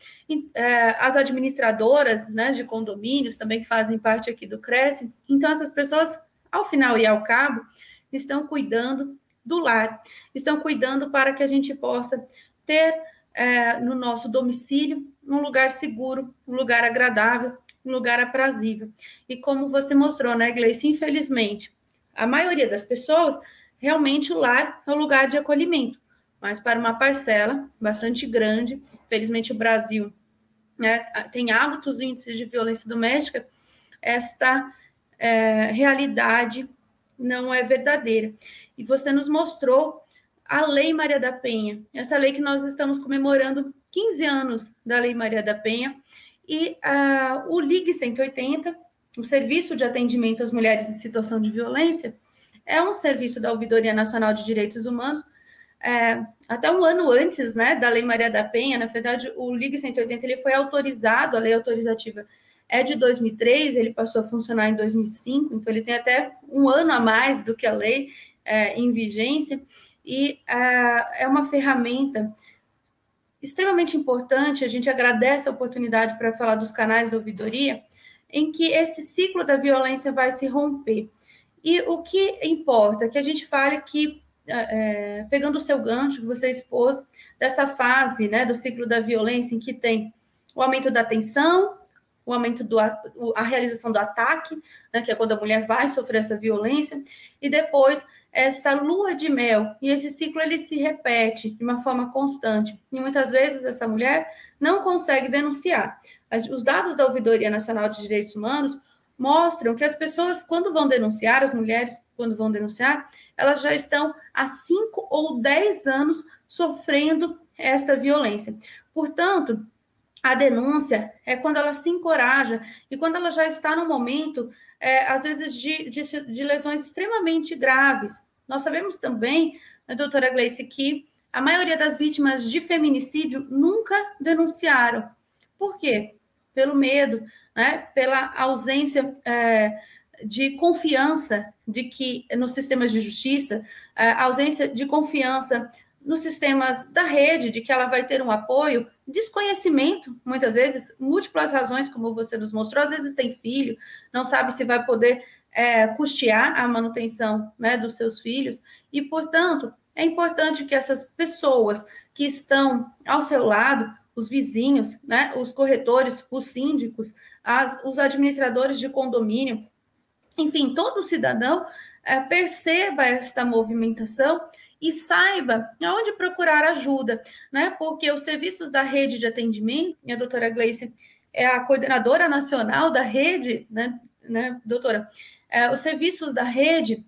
É, as administradoras, né, de condomínios também fazem parte aqui do Cresce. Então, essas pessoas, ao final e ao cabo, estão cuidando do lar, estão cuidando para que a gente possa ter é, no nosso domicílio um lugar seguro, um lugar agradável, um lugar aprazível. E como você mostrou, né, Gleice, infelizmente, a maioria das pessoas realmente o lar é o lugar de acolhimento, mas para uma parcela bastante grande, felizmente o Brasil né, tem altos índices de violência doméstica, esta é, realidade não é verdadeira. E você nos mostrou a Lei Maria da Penha, essa lei que nós estamos comemorando 15 anos da Lei Maria da Penha, e uh, o LIG 180, o Serviço de Atendimento às Mulheres em Situação de Violência, é um serviço da Ouvidoria Nacional de Direitos Humanos. É, até um ano antes né, da Lei Maria da Penha, na verdade, o Ligue 180 ele foi autorizado, a lei autorizativa é de 2003, ele passou a funcionar em 2005, então ele tem até um ano a mais do que a lei é, em vigência, e é, uma ferramenta extremamente importante, a gente agradece a oportunidade para falar dos canais da ouvidoria, em que esse ciclo da violência vai se romper. E o que importa que a gente fale que, é, é, pegando o seu gancho que você expôs, dessa fase né, do ciclo da violência, em que tem o aumento da tensão, o aumento do a realização do ataque, né, que é quando a mulher vai sofrer essa violência, e depois esta lua de mel, e esse ciclo ele se repete de uma forma constante. E muitas vezes essa mulher não consegue denunciar. Os dados da Ouvidoria Nacional de Direitos Humanos mostram que as pessoas, quando vão denunciar, as mulheres, quando vão denunciar, elas já estão há 5 ou 10 anos sofrendo esta violência. Portanto, a denúncia é quando ela se encoraja e quando ela já está no momento, é, às vezes, de, de, de, lesões extremamente graves. Nós sabemos também, né, doutora Gleice, que a maioria das vítimas de feminicídio nunca denunciaram. Por quê? Pelo medo, né, pela ausência é, de confiança de que nos sistemas de justiça, é, a ausência de confiança nos sistemas da rede, de que ela vai ter um apoio, desconhecimento, muitas vezes, múltiplas razões, como você nos mostrou, às vezes tem filho, não sabe se vai poder é, custear a manutenção né, dos seus filhos, e, portanto, é importante que essas pessoas que estão ao seu lado, os vizinhos, né, os corretores, os síndicos, as, os administradores de condomínio, enfim, todo cidadão é, perceba esta movimentação e saiba onde procurar ajuda, né? Porque os serviços da rede de atendimento, a doutora Gleice é a coordenadora nacional da rede, né, né doutora? É, os serviços da rede,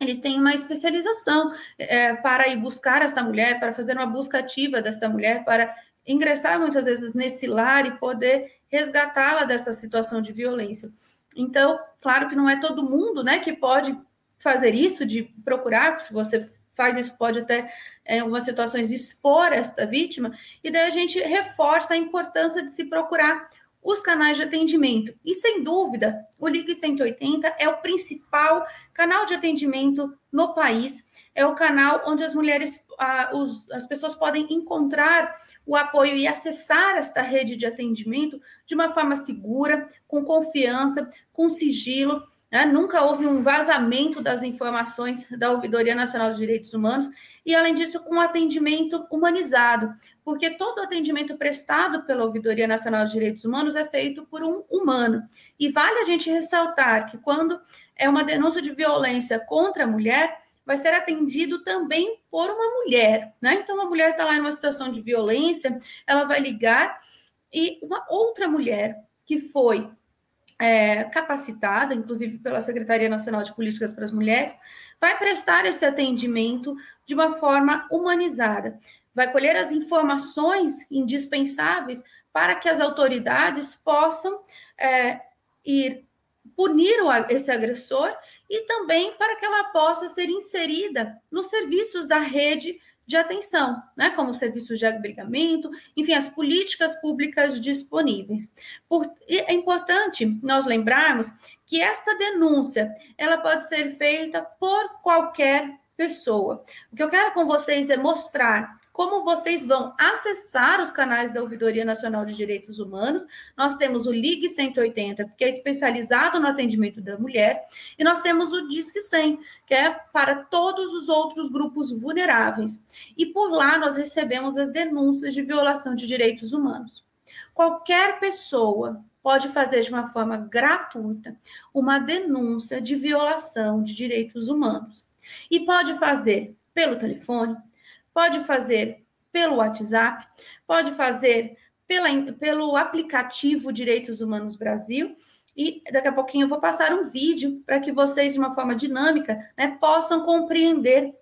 eles têm uma especialização é, para ir buscar essa mulher, para fazer uma busca ativa desta mulher, para ingressar muitas vezes nesse lar e poder resgatá-la dessa situação de violência. Então, claro que não é todo mundo, né, que pode fazer isso, de procurar, se você faz isso, pode até, em algumas situações, expor esta vítima, e daí a gente reforça a importância de se procurar os canais de atendimento. E sem dúvida, o Ligue 180 é o principal canal de atendimento no país. É o canal onde as mulheres, os, as pessoas podem encontrar o apoio e acessar esta rede de atendimento de uma forma segura, com confiança, com sigilo né? Nunca houve um vazamento das informações da Ouvidoria Nacional dos Direitos Humanos, e, além disso, com um atendimento humanizado, porque todo atendimento prestado pela Ouvidoria Nacional dos Direitos Humanos é feito por um humano. E vale a gente ressaltar que, quando é uma denúncia de violência contra a mulher, vai ser atendido também por uma mulher, né? Então, a mulher está lá em uma situação de violência, ela vai ligar e uma outra mulher que foi é, capacitada, inclusive pela Secretaria Nacional de Políticas para as Mulheres, vai prestar esse atendimento de uma forma humanizada, vai colher as informações indispensáveis para que as autoridades possam é, ir punir esse agressor e também para que ela possa ser inserida nos serviços da rede de atenção, né, como serviços de abrigamento, enfim, as políticas públicas disponíveis. Por, é importante nós lembrarmos que essa denúncia ela pode ser feita por qualquer pessoa. O que eu quero com vocês é mostrar como vocês vão acessar os canais da Ouvidoria Nacional de Direitos Humanos. Nós temos o Ligue 180, que é especializado no atendimento da mulher, e nós temos o Disque 100, que é para todos os outros grupos vulneráveis. E por lá nós recebemos as denúncias de violação de direitos humanos. Qualquer pessoa pode fazer de uma forma gratuita uma denúncia de violação de direitos humanos. E pode fazer pelo telefone, pode fazer pelo WhatsApp, pode fazer pela, pelo aplicativo Direitos Humanos Brasil. E daqui a pouquinho eu vou passar um vídeo para que vocês, de uma forma dinâmica, né, possam compreender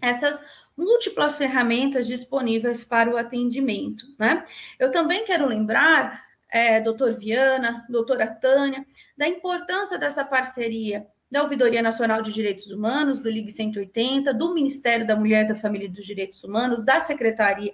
essas múltiplas ferramentas disponíveis para o atendimento. Né? Eu também quero lembrar, é, doutor Viana, doutora Tânia, da importância dessa parceria da Ouvidoria Nacional de Direitos Humanos, do Ligue 180, do Ministério da Mulher, da Família e dos Direitos Humanos, da Secretaria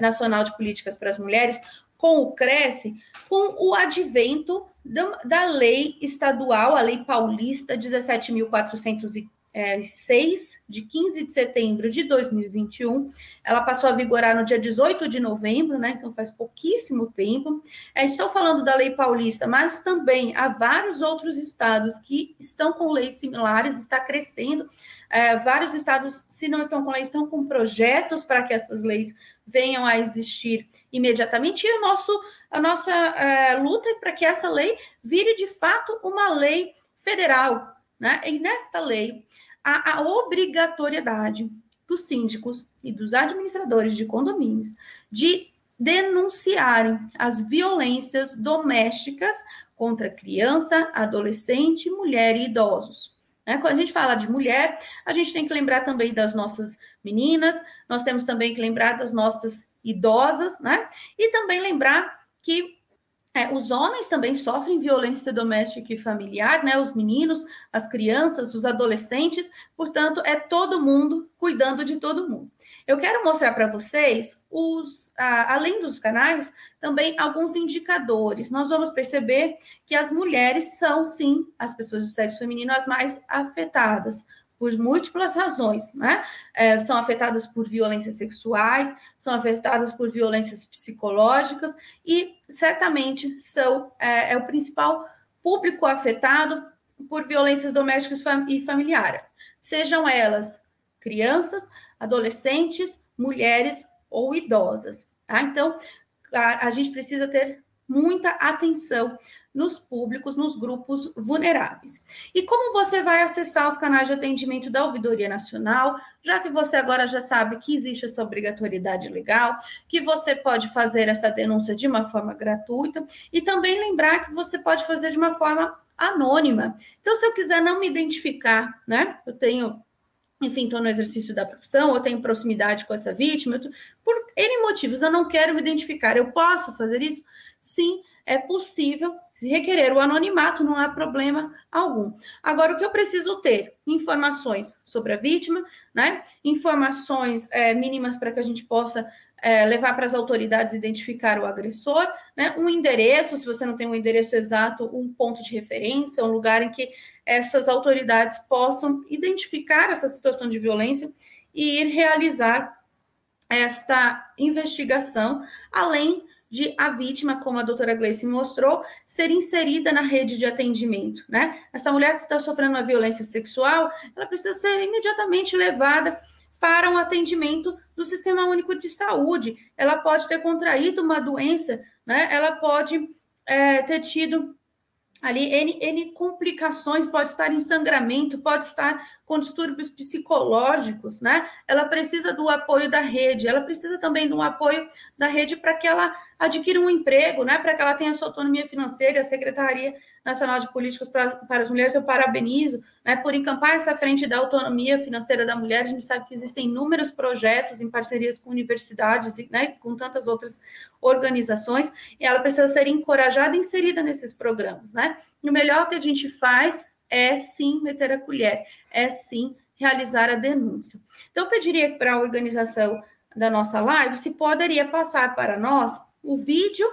Nacional de Políticas para as Mulheres, com o Cresce, com o advento da, lei estadual, a lei paulista 17.440 é, 6 de 15 de setembro de 2021. Ela passou a vigorar no dia 18 de novembro, né? Então faz pouquíssimo tempo. É, estou falando da lei paulista, mas também há vários outros estados que estão com leis similares, está crescendo. É, vários estados, se não estão com leis, estão com projetos para que essas leis venham a existir imediatamente. E o nosso, a nossa é, luta é para que essa lei vire de fato uma lei federal, né? E nesta lei, a, a obrigatoriedade dos síndicos e dos administradores de condomínios de denunciarem as violências domésticas contra criança, adolescente, mulher e idosos. Né? Quando a gente fala de mulher, a gente tem que lembrar também das nossas meninas, nós temos também que lembrar das nossas idosas, né? E também lembrar que é, os homens também sofrem violência doméstica e familiar, né? Os meninos, as crianças, os adolescentes, portanto, é todo mundo cuidando de todo mundo. Eu quero mostrar para vocês, os, além dos canais, também alguns indicadores. Nós vamos perceber que as mulheres são, sim, as pessoas do sexo feminino as mais afetadas por múltiplas razões, né? É, são afetadas por violências sexuais, são afetadas por violências psicológicas e certamente são é, é o principal público afetado por violências domésticas e familiares, sejam elas crianças, adolescentes, mulheres ou idosas. Tá? Então, a, a gente precisa ter muita atenção nos públicos, nos grupos vulneráveis. E como você vai acessar os canais de atendimento da Ouvidoria Nacional, já que você agora já sabe que existe essa obrigatoriedade legal, que você pode fazer essa denúncia de uma forma gratuita e também lembrar que você pode fazer de uma forma anônima. Então, se eu quiser não me identificar, né? Eu tenho enfim, estou no exercício da profissão, ou tenho proximidade com essa vítima, tô, por N motivos, eu não quero me identificar. Eu posso fazer isso? Sim, é possível. Se requerer o anonimato, não há problema algum. Agora, o que eu preciso ter? Informações sobre a vítima, né? Informações é, mínimas para que a gente possa é, levar para as autoridades identificar o agressor, né? Um endereço, se você não tem um endereço exato, um ponto de referência, um lugar em que essas autoridades possam identificar essa situação de violência e ir realizar esta investigação, além de a vítima, como a doutora Gleice mostrou, ser inserida na rede de atendimento, né? Essa mulher que está sofrendo uma violência sexual, ela precisa ser imediatamente levada para um atendimento do Sistema Único de Saúde. Ela pode ter contraído uma doença, né? Ela pode é, ter tido ali N, N complicações, pode estar em sangramento, pode estar com distúrbios psicológicos, né? Ela precisa do apoio da rede, ela precisa também do apoio da rede para que ela adquira um emprego, né? Para que ela tenha sua autonomia financeira. A Secretaria Nacional de Políticas para, para as Mulheres, eu parabenizo, né? Por encampar essa frente da autonomia financeira da mulher. A gente sabe que existem inúmeros projetos em parcerias com universidades e né, com tantas outras organizações, e ela precisa ser encorajada e inserida nesses programas, né? E o melhor que a gente faz é sim meter a colher, é sim realizar a denúncia. Então, eu pediria para a organização da nossa live se poderia passar para nós o vídeo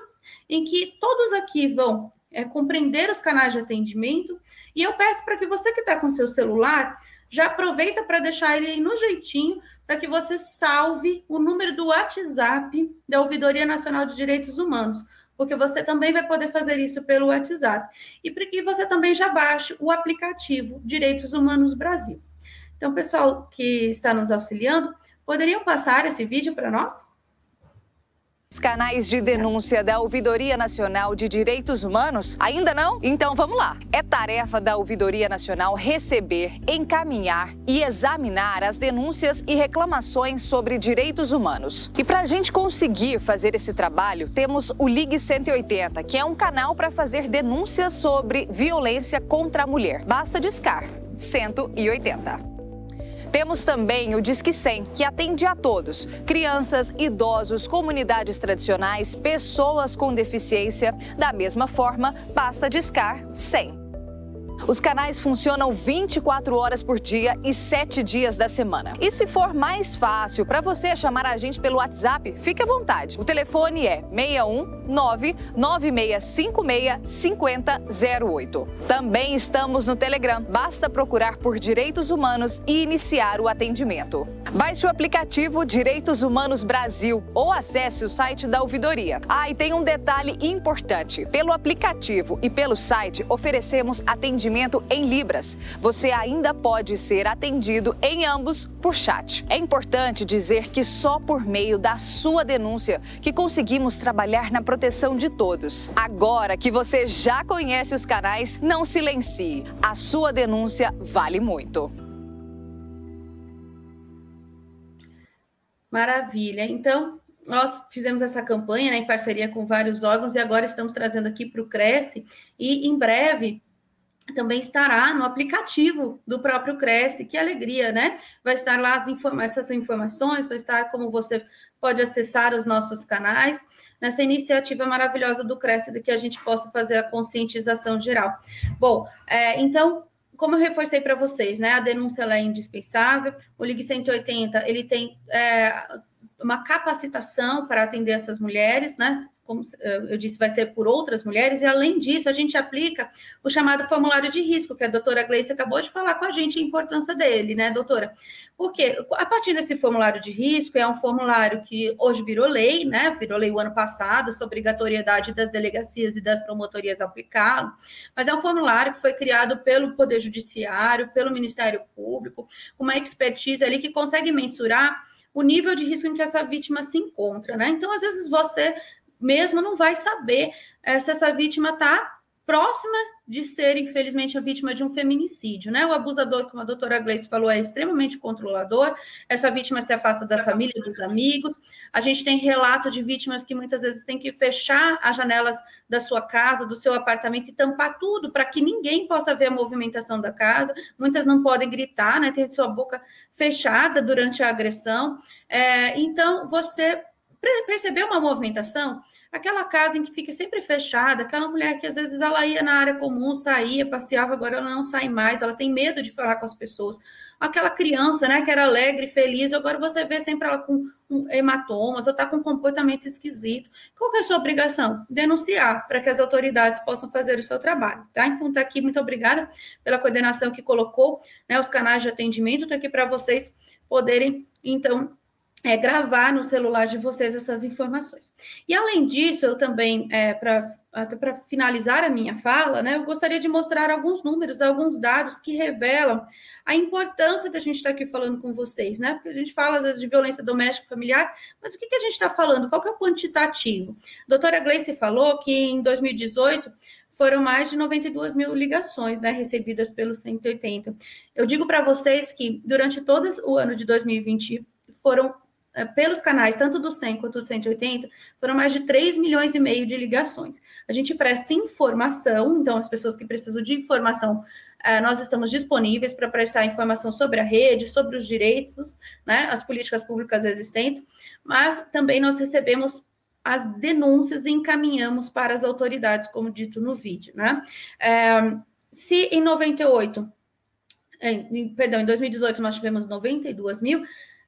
em que todos aqui vão é, compreender os canais de atendimento. E eu peço para que você que está com seu celular já aproveita para deixar ele aí no jeitinho para que você salve o número do WhatsApp da Ouvidoria Nacional de Direitos Humanos porque você também vai poder fazer isso pelo WhatsApp. E para que você também já baixe o aplicativo Direitos Humanos Brasil. Então, pessoal que está nos auxiliando, poderiam passar esse vídeo para nós? Os canais de denúncia da Ouvidoria Nacional de Direitos Humanos? Ainda não? Então vamos lá. É tarefa da Ouvidoria Nacional receber, encaminhar e examinar as denúncias e reclamações sobre direitos humanos. E para a gente conseguir fazer esse trabalho, temos o Ligue 180, que é um canal para fazer denúncias sobre violência contra a mulher. Basta discar 180. Temos também o Disque 100, que atende a todos: crianças, idosos, comunidades tradicionais, pessoas com deficiência. Da mesma forma, basta discar 100. Os canais funcionam 24 horas por dia e 7 dias da semana. E se for mais fácil para você chamar a gente pelo WhatsApp, fique à vontade. O telefone é 61 99656 5008. Também estamos no Telegram. Basta procurar por Direitos Humanos e iniciar o atendimento. Baixe o aplicativo Direitos Humanos Brasil ou acesse o site da ouvidoria. Ah, e tem um detalhe importante. Pelo aplicativo e pelo site oferecemos atendimento atendimento em Libras. Você ainda pode ser atendido em ambos por chat. É importante dizer que só por meio da sua denúncia que conseguimos trabalhar na proteção de todos. Agora que você já conhece os canais, não silencie. A sua denúncia vale muito. Maravilha. Então, nós fizemos essa campanha né, em parceria com vários órgãos e agora estamos trazendo aqui para o Cresce e em breve também estará no aplicativo do próprio Cresce. Que alegria, né? Vai estar lá informa essas informações, vai estar como você pode acessar os nossos canais, nessa iniciativa maravilhosa do Cresce, de que a gente possa fazer a conscientização geral. Bom, é, então, como eu reforcei para vocês, né? A denúncia é indispensável. O Ligue 180 ele tem é, uma capacitação para atender essas mulheres, né? Como eh, eu disse, vai ser por outras mulheres, e além disso, a gente aplica o chamado formulário de risco, que a doutora Gleice acabou de falar com a gente a importância dele, né, doutora? Porque a partir desse formulário de risco, é um formulário que hoje virou lei, né? Virou lei o ano passado, essa obrigatoriedade das delegacias e das promotorias aplicá-lo, mas é um formulário que foi criado pelo Poder Judiciário, pelo Ministério Público, com uma expertise ali que consegue mensurar o nível de risco em que essa vítima se encontra, né? Então, às vezes, você mesmo não vai saber é, se essa vítima está próxima de ser, infelizmente, a vítima de um feminicídio, né? O abusador, como a doutora Gleice falou, é extremamente controlador. Essa vítima se afasta da família, dos amigos. A gente tem relato de vítimas que muitas vezes têm que fechar as janelas da sua casa, do seu apartamento e tampar tudo para que ninguém possa ver a movimentação da casa. Muitas não podem gritar, né? Ter sua boca fechada durante a agressão. É, então, você percebeu uma movimentação? Aquela casa em que fica sempre fechada, aquela mulher que às vezes ela ia na área comum, saía, passeava, agora ela não sai mais, ela tem medo de falar com as pessoas. Aquela criança, né, que era alegre, feliz, agora você vê sempre ela com hematomas ou está com um comportamento esquisito. Qual é a sua obrigação? Denunciar, para que as autoridades possam fazer o seu trabalho, tá? Então, tá aqui, muito obrigada pela coordenação que colocou, né, os canais de atendimento, tá aqui para vocês poderem, então, é, gravar no celular de vocês essas informações. E além disso, eu também, é, para para finalizar a minha fala, né, eu gostaria de mostrar alguns números, alguns dados que revelam a importância da gente estar aqui falando com vocês, né? Porque a gente fala às vezes de violência doméstica familiar, mas o que, que a gente está falando? Qual que é o quantitativo? A doutora Gleice falou que em 2018 foram mais de 92 mil ligações né, recebidas pelo 180. Eu digo para vocês que durante todo o ano de 2020 foram pelos canais, tanto do 100 quanto do 180, foram mais de 3 milhões e meio de ligações. A gente presta informação, então as pessoas que precisam de informação, é, nós estamos disponíveis para prestar informação sobre a rede, sobre os direitos, né, as políticas públicas existentes, mas também nós recebemos as denúncias e encaminhamos para as autoridades, como dito no vídeo, né? É, se em 98, em, perdão, em 2018 nós tivemos 92 mil,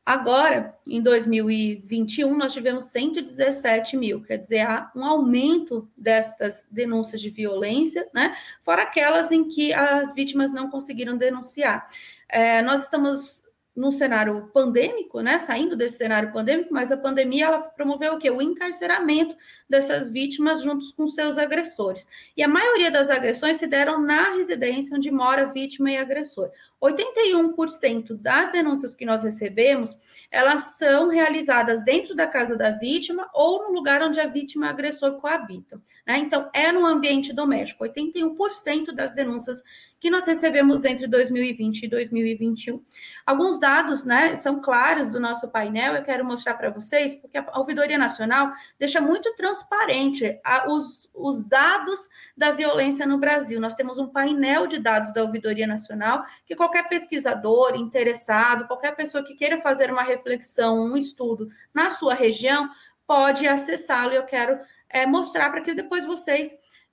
Agora, em 2021, nós tivemos 117 mil, quer dizer, há um aumento destas denúncias de violência, né? Fora aquelas em que as vítimas não conseguiram denunciar. É, nós estamos num cenário pandêmico, né, saindo desse cenário pandêmico, mas a pandemia ela promoveu o quê? O encarceramento dessas vítimas juntos com seus agressores. E a maioria das agressões se deram na residência onde mora vítima e agressor. 81% das denúncias que nós recebemos, elas são realizadas dentro da casa da vítima ou no lugar onde a vítima e agressor coabitam. Né? Então, é no ambiente doméstico. 81% das denúncias que nós recebemos entre 2020 e 2021. Alguns dados né, são claros do nosso painel, eu quero mostrar para vocês, porque a Ouvidoria Nacional deixa muito transparente a, os, os dados da violência no Brasil. Nós temos um painel de dados da Ouvidoria Nacional que qualquer pesquisador interessado, qualquer pessoa que queira fazer uma reflexão, um estudo na sua região, pode acessá-lo. Eu quero é, mostrar para que depois vocês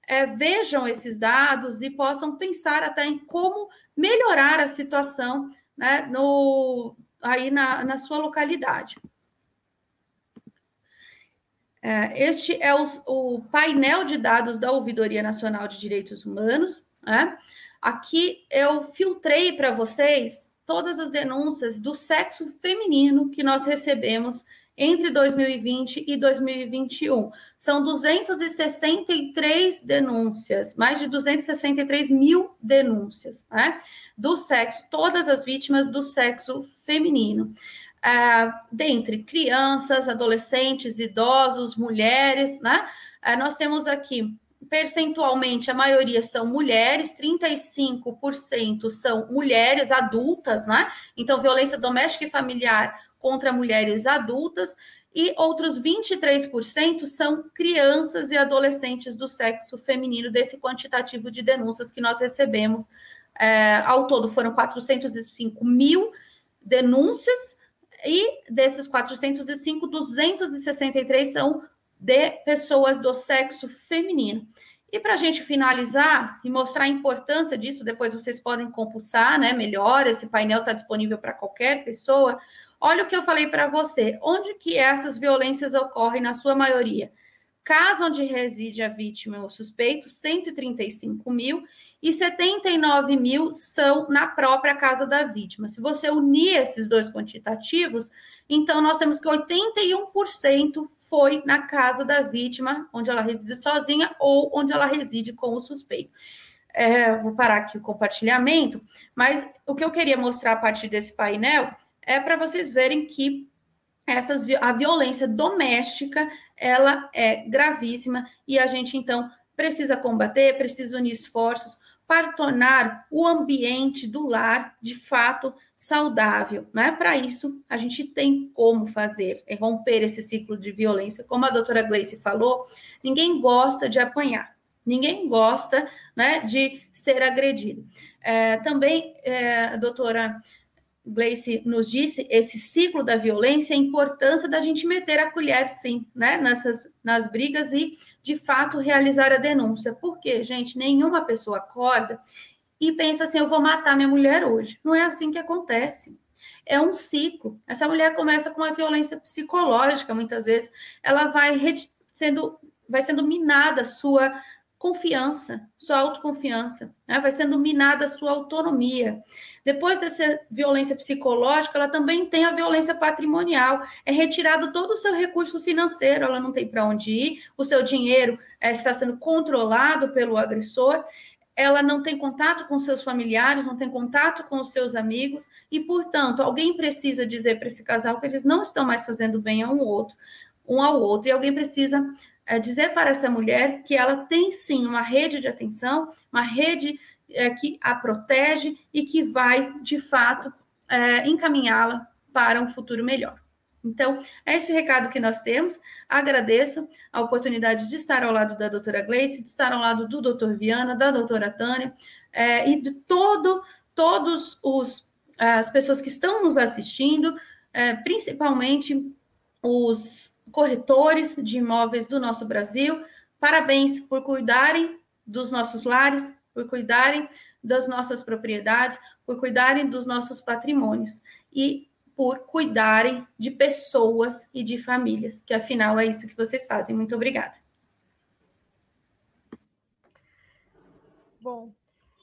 é, vejam esses dados e possam pensar até em como melhorar a situação né, no, aí na, na sua localidade. É, este é o, o, painel de dados da Ouvidoria Nacional de Direitos Humanos. Né? Aqui eu filtrei para vocês todas as denúncias do sexo feminino que nós recebemos entre 2020 e 2021. São 263 denúncias, mais de 263 mil denúncias, né? Do sexo, todas as vítimas do sexo feminino. É, dentre crianças, adolescentes, idosos, mulheres, né? É, nós temos aqui percentualmente a maioria são mulheres, 35% são mulheres adultas, né? Então, violência doméstica e familiar contra mulheres adultas e outros 23% são crianças e adolescentes do sexo feminino, desse quantitativo de denúncias que nós recebemos. É, ao todo foram 405 mil denúncias, e desses 405, 263 são de pessoas do sexo feminino. E para a gente finalizar e mostrar a importância disso, depois vocês podem compulsar, né? Melhor, esse painel está disponível para qualquer pessoa. Olha o que eu falei para você. Onde que essas violências ocorrem na sua maioria? Casa onde reside a vítima ou suspeito, 135 mil, e 79 mil são na própria casa da vítima. Se você unir esses dois quantitativos, então nós temos que 81% foi na casa da vítima, onde ela reside sozinha ou onde ela reside com o suspeito. É, vou parar aqui o compartilhamento, mas o que eu queria mostrar a partir desse painel é para vocês verem que essas, a violência doméstica ela é gravíssima e a gente então precisa combater, precisa unir esforços para tornar o ambiente do lar de fato saudável. Né? Para isso, a gente tem como fazer, é romper esse ciclo de violência. Como a doutora Gleice falou, ninguém gosta de apanhar, ninguém gosta né, de ser agredido. É, também, é, doutora Gleice nos disse, esse ciclo da violência, a importância da gente meter a colher, sim, né, nessas, nas brigas e, de fato, realizar a denúncia. Porque, gente, nenhuma pessoa acorda e pensa assim, eu vou matar minha mulher hoje. Não é assim que acontece. É um ciclo. Essa mulher começa com uma violência psicológica, muitas vezes. Ela vai sendo, vai sendo minada a sua confiança, sua autoconfiança, né? vai sendo minada a sua autonomia. Depois dessa violência psicológica, ela também tem a violência patrimonial. É retirado todo o seu recurso financeiro, ela não tem para onde ir, o seu dinheiro é, está sendo controlado pelo agressor, ela não tem contato com seus familiares, não tem contato com os seus amigos, e, portanto, alguém precisa dizer para esse casal que eles não estão mais fazendo bem a um outro, um ao outro, e alguém precisa é, dizer para essa mulher que ela tem sim uma rede de atenção, uma rede é, que a protege e que vai, de fato, é, encaminhá-la para um futuro melhor. Então, é esse o recado que nós temos. Agradeço a oportunidade de estar ao lado da doutora Gleice, de estar ao lado do doutor Viana, da doutora Tânia, é, e de todo, todos os as pessoas que estão nos assistindo, é, principalmente os corretores de imóveis do nosso Brasil. Parabéns por cuidarem dos nossos lares, por cuidarem das nossas propriedades, por cuidarem dos nossos patrimônios e por cuidarem de pessoas e de famílias, que afinal é isso que vocês fazem. Muito obrigada. Bom,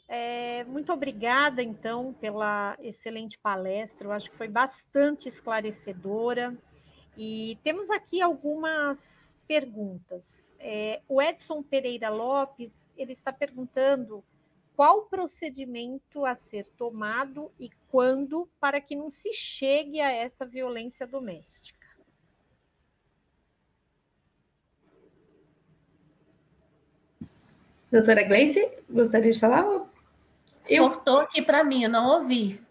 é, muito obrigada, então, pela excelente palestra. Eu acho que foi bastante esclarecedora. E temos aqui algumas perguntas. É, o Edson Pereira Lopes ele está perguntando qual procedimento a ser tomado e quando para que não se chegue a essa violência doméstica. Doutora Gleice, gostaria de falar? Eu... Cortou aqui para mim, eu não ouvi.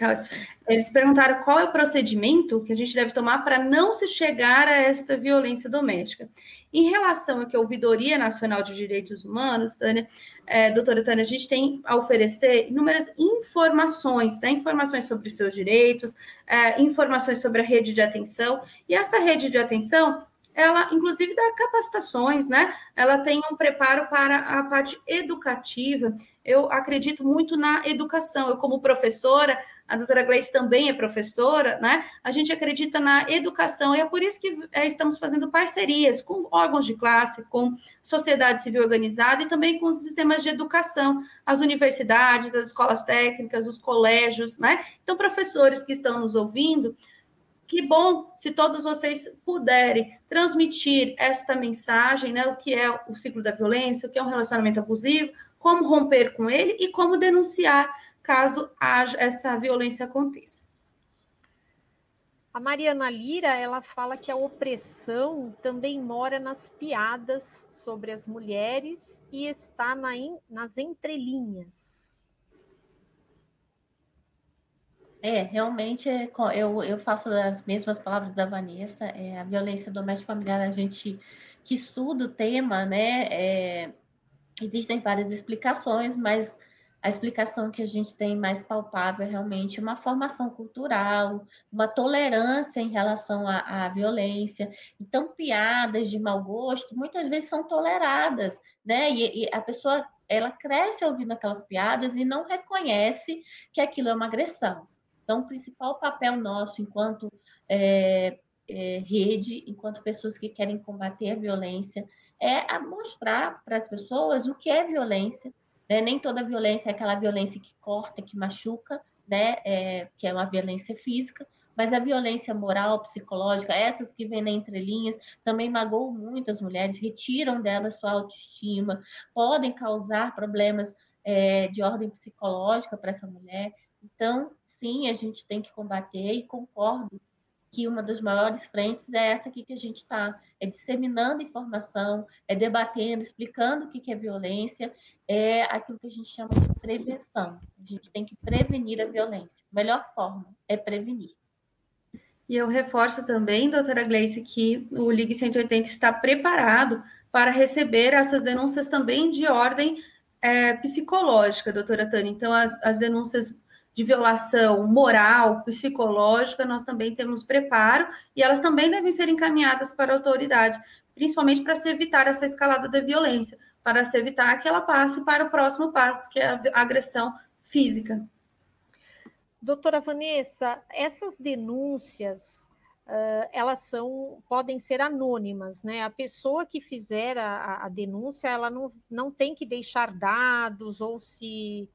Tá Eles perguntaram qual é o procedimento que a gente deve tomar para não se chegar a esta violência doméstica. Em relação à que a Ouvidoria Nacional de Direitos Humanos, Tânia, é, doutora Tânia, a gente tem a oferecer inúmeras informações, né? informações sobre seus direitos, é, informações sobre a rede de atenção, e essa rede de atenção ela inclusive dá capacitações, né? Ela tem um preparo para a parte educativa. Eu acredito muito na educação. Eu, como professora, a doutora Gleice também é professora, né? A gente acredita na educação e é por isso que é, estamos fazendo parcerias com órgãos de classe, com sociedade civil organizada e também com os sistemas de educação, as universidades, as escolas técnicas, os colégios, né? Então, professores que estão nos ouvindo, que bom se todos vocês puderem transmitir esta mensagem, né? O que é o ciclo da violência, o que é um relacionamento abusivo, como romper com ele e como denunciar caso haja essa violência aconteça. A Mariana Lira, ela fala que a opressão também mora nas piadas sobre as mulheres e está na, nas entrelinhas. É, realmente é, eu, eu faço as mesmas palavras da Vanessa. É, a violência doméstica familiar, a gente que estuda o tema, né? É, existem várias explicações, mas a explicação que a gente tem mais palpável é realmente uma formação cultural, uma tolerância em relação à, à, violência. Então, piadas de mau gosto muitas vezes são toleradas, né? E, e, a pessoa ela cresce ouvindo aquelas piadas e não reconhece que aquilo é uma agressão. Então, o principal papel nosso enquanto é, é, rede, enquanto pessoas que querem combater a violência, é mostrar para as pessoas o que é violência. Né? Nem toda violência é aquela violência que corta, que machuca, né? É, que é uma violência física, mas a violência moral, psicológica, essas que vêm na entrelinhas, também magoam muitas mulheres, retiram delas sua autoestima, podem causar problemas é, de ordem psicológica para essa mulher. Então, sim, a gente tem que combater e concordo que uma das maiores frentes é essa aqui que a gente está, é disseminando informação, é debatendo, explicando o que é violência, é aquilo que a gente chama de prevenção. A gente tem que prevenir a violência. A melhor forma é prevenir. E eu reforço também, doutora Gleice, que o Ligue 180 está preparado para receber essas denúncias também de ordem é, psicológica, doutora Tânia. Então, as, as denúncias de violação moral, psicológica, nós também temos preparo e elas também devem ser encaminhadas para a autoridade, principalmente para se evitar essa escalada da violência, para se evitar que ela passe para o próximo passo, que é a agressão física. Doutora Vanessa, essas denúncias, uh, elas são, podem ser anônimas, né? A pessoa que fizer a, a, denúncia, ela não, não tem que deixar dados ou se...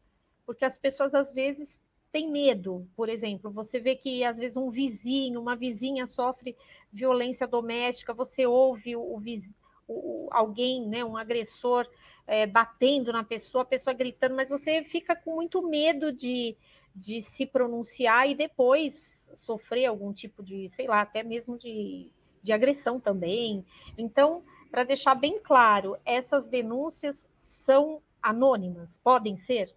Porque as pessoas, às vezes, têm medo, por exemplo, você vê que, às vezes, um vizinho, uma vizinha sofre violência doméstica, você ouve o, vizinho, o, alguém, né, um agressor é, batendo na pessoa, a pessoa gritando, mas você fica com muito medo de, de se pronunciar e depois sofrer algum tipo de, sei lá, até mesmo de, de agressão também. Então, para deixar bem claro, essas denúncias são anônimas, podem ser?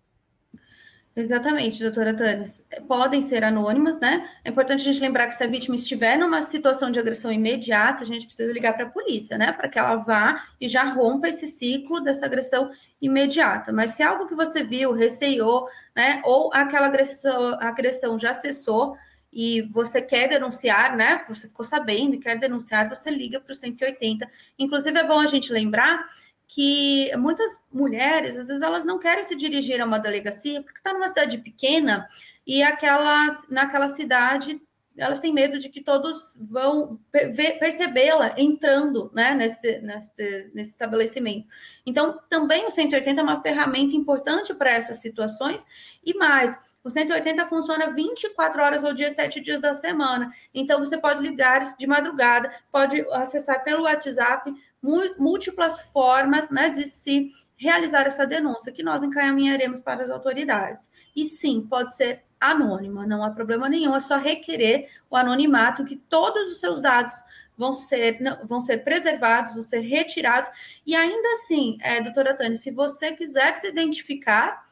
Exatamente, doutora Tânis. Podem ser anônimas, né? É importante a gente lembrar que se a vítima estiver numa situação de agressão imediata, a gente precisa ligar para a polícia, né? Para que ela vá e já rompa esse ciclo dessa agressão imediata. Mas se é algo que você viu, receiou, né? Ou aquela agressão, agressão já cessou e você quer denunciar, né? Você ficou sabendo e quer denunciar, você liga para o 180. Inclusive, é bom a gente lembrar que muitas mulheres, às vezes, elas não querem se dirigir a uma delegacia porque está numa cidade pequena e aquelas, naquela cidade elas têm medo de que todos vão percebê-la entrando né, nesse, nesse, nesse estabelecimento. Então, também o 180 é uma ferramenta importante para essas situações, e mais, o 180 funciona 24 horas ao dia, 7 dias da semana. Então, você pode ligar de madrugada, pode acessar pelo WhatsApp, múltiplas formas né, de se realizar essa denúncia, que nós encaminharemos para as autoridades. E sim, pode ser anônima, não há problema nenhum, é só requerer o anonimato, que todos os seus dados vão ser, vão ser preservados, vão ser retirados, e ainda assim, é, doutora Tânia, se você quiser se identificar,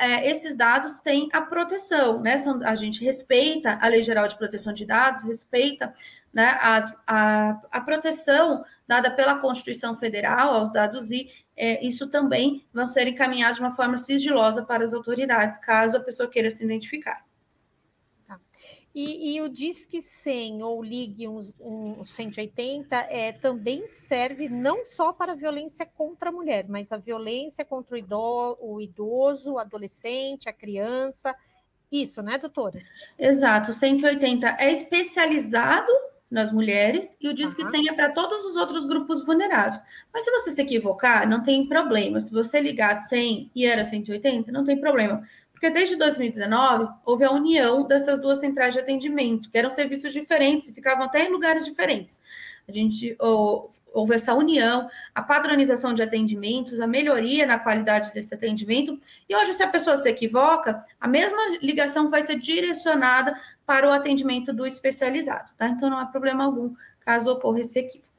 é, esses dados têm a proteção, né? São, a gente respeita a Lei Geral de Proteção de Dados, respeita né, as, a, a proteção dada pela Constituição Federal aos dados e é, isso também vão ser encaminhados de uma forma sigilosa para as autoridades, caso a pessoa queira se identificar. Tá. E, e, o Disque 100 ou Ligue um, um 180 é, também serve não só para a violência contra a mulher, mas a violência contra o idoso, o, idoso, adolescente, a criança. Isso, né, doutora? Exato. O 180 é especializado nas mulheres e o Disque uhum. 100 é para todos os outros grupos vulneráveis. Mas se você se equivocar, não tem problema. Se você ligar 100 e era 180, não tem problema. Porque desde 2019 houve a união dessas duas centrais de atendimento, que eram serviços diferentes e ficavam até em lugares diferentes. A gente houve essa união, a padronização de atendimentos, a melhoria na qualidade desse atendimento. E hoje, se a pessoa se equivoca, a mesma ligação vai ser direcionada para o atendimento do especializado, tá? Então, não há problema algum caso ocorra esse equívoco.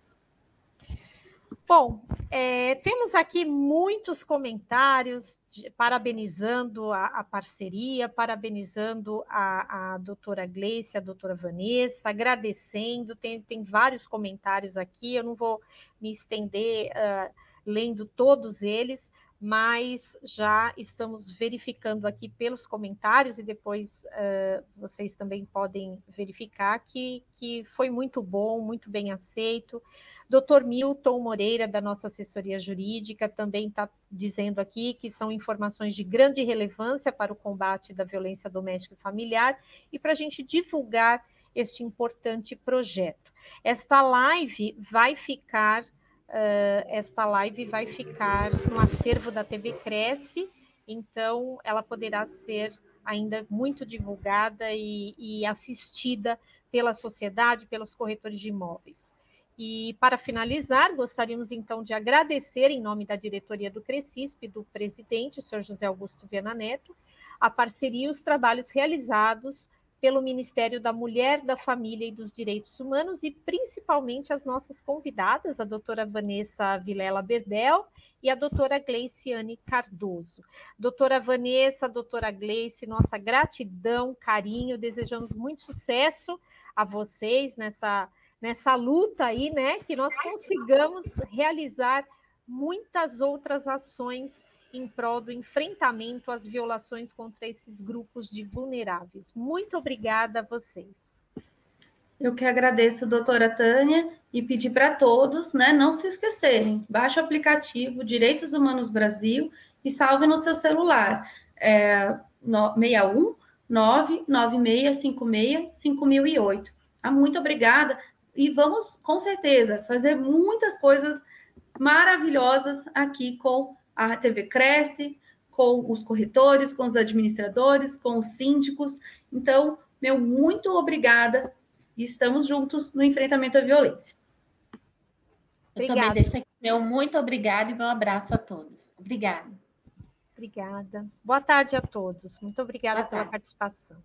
Bom, é, temos aqui muitos comentários de, parabenizando a, a, parceria, parabenizando a, a doutora Gleice, a doutora Vanessa, agradecendo, tem, tem vários comentários aqui, eu não vou me estender uh, lendo todos eles, mas já estamos verificando aqui pelos comentários e depois uh, vocês também podem verificar que, que foi muito bom, muito bem aceito. Dr. Milton Moreira, da nossa assessoria jurídica, também está dizendo aqui que são informações de grande relevância para o combate da violência doméstica e familiar e para a gente divulgar este importante projeto. Esta live vai ficar uh, esta live vai ficar no acervo da TV Cresce, então ela poderá ser ainda muito divulgada e, e assistida pela sociedade, pelos corretores de imóveis. E para finalizar, gostaríamos então de agradecer, em nome da diretoria do Crescisp, do presidente, o senhor José Augusto Viana Neto, a parceria e os trabalhos realizados pelo Ministério da Mulher, da Família e dos Direitos Humanos e principalmente as nossas convidadas, a doutora Vanessa Vilela Berbel e a doutora Gleiciane Cardoso. Doutora Vanessa, doutora Gleice, nossa gratidão, carinho, desejamos muito sucesso a vocês nessa, nessa luta aí, né? Que nós consigamos realizar muitas outras ações em prol do enfrentamento às violações contra esses grupos de vulneráveis. Muito obrigada a vocês. Eu que agradeço, doutora Tânia, e pedir para todos, né, não se esquecerem, baixe o aplicativo Direitos Humanos Brasil e salve no seu celular. É, no, 61 99656 5008. Ah, muito obrigada. E vamos, com certeza, fazer muitas coisas maravilhosas aqui com a TV cresce com os corretores, com os administradores, com os síndicos. Então, meu muito obrigada e estamos juntos no enfrentamento à violência. Eu obrigada. também deixo aqui meu muito obrigada e meu abraço a todos. Obrigada. Obrigada. Boa tarde a todos. Muito obrigada pela participação.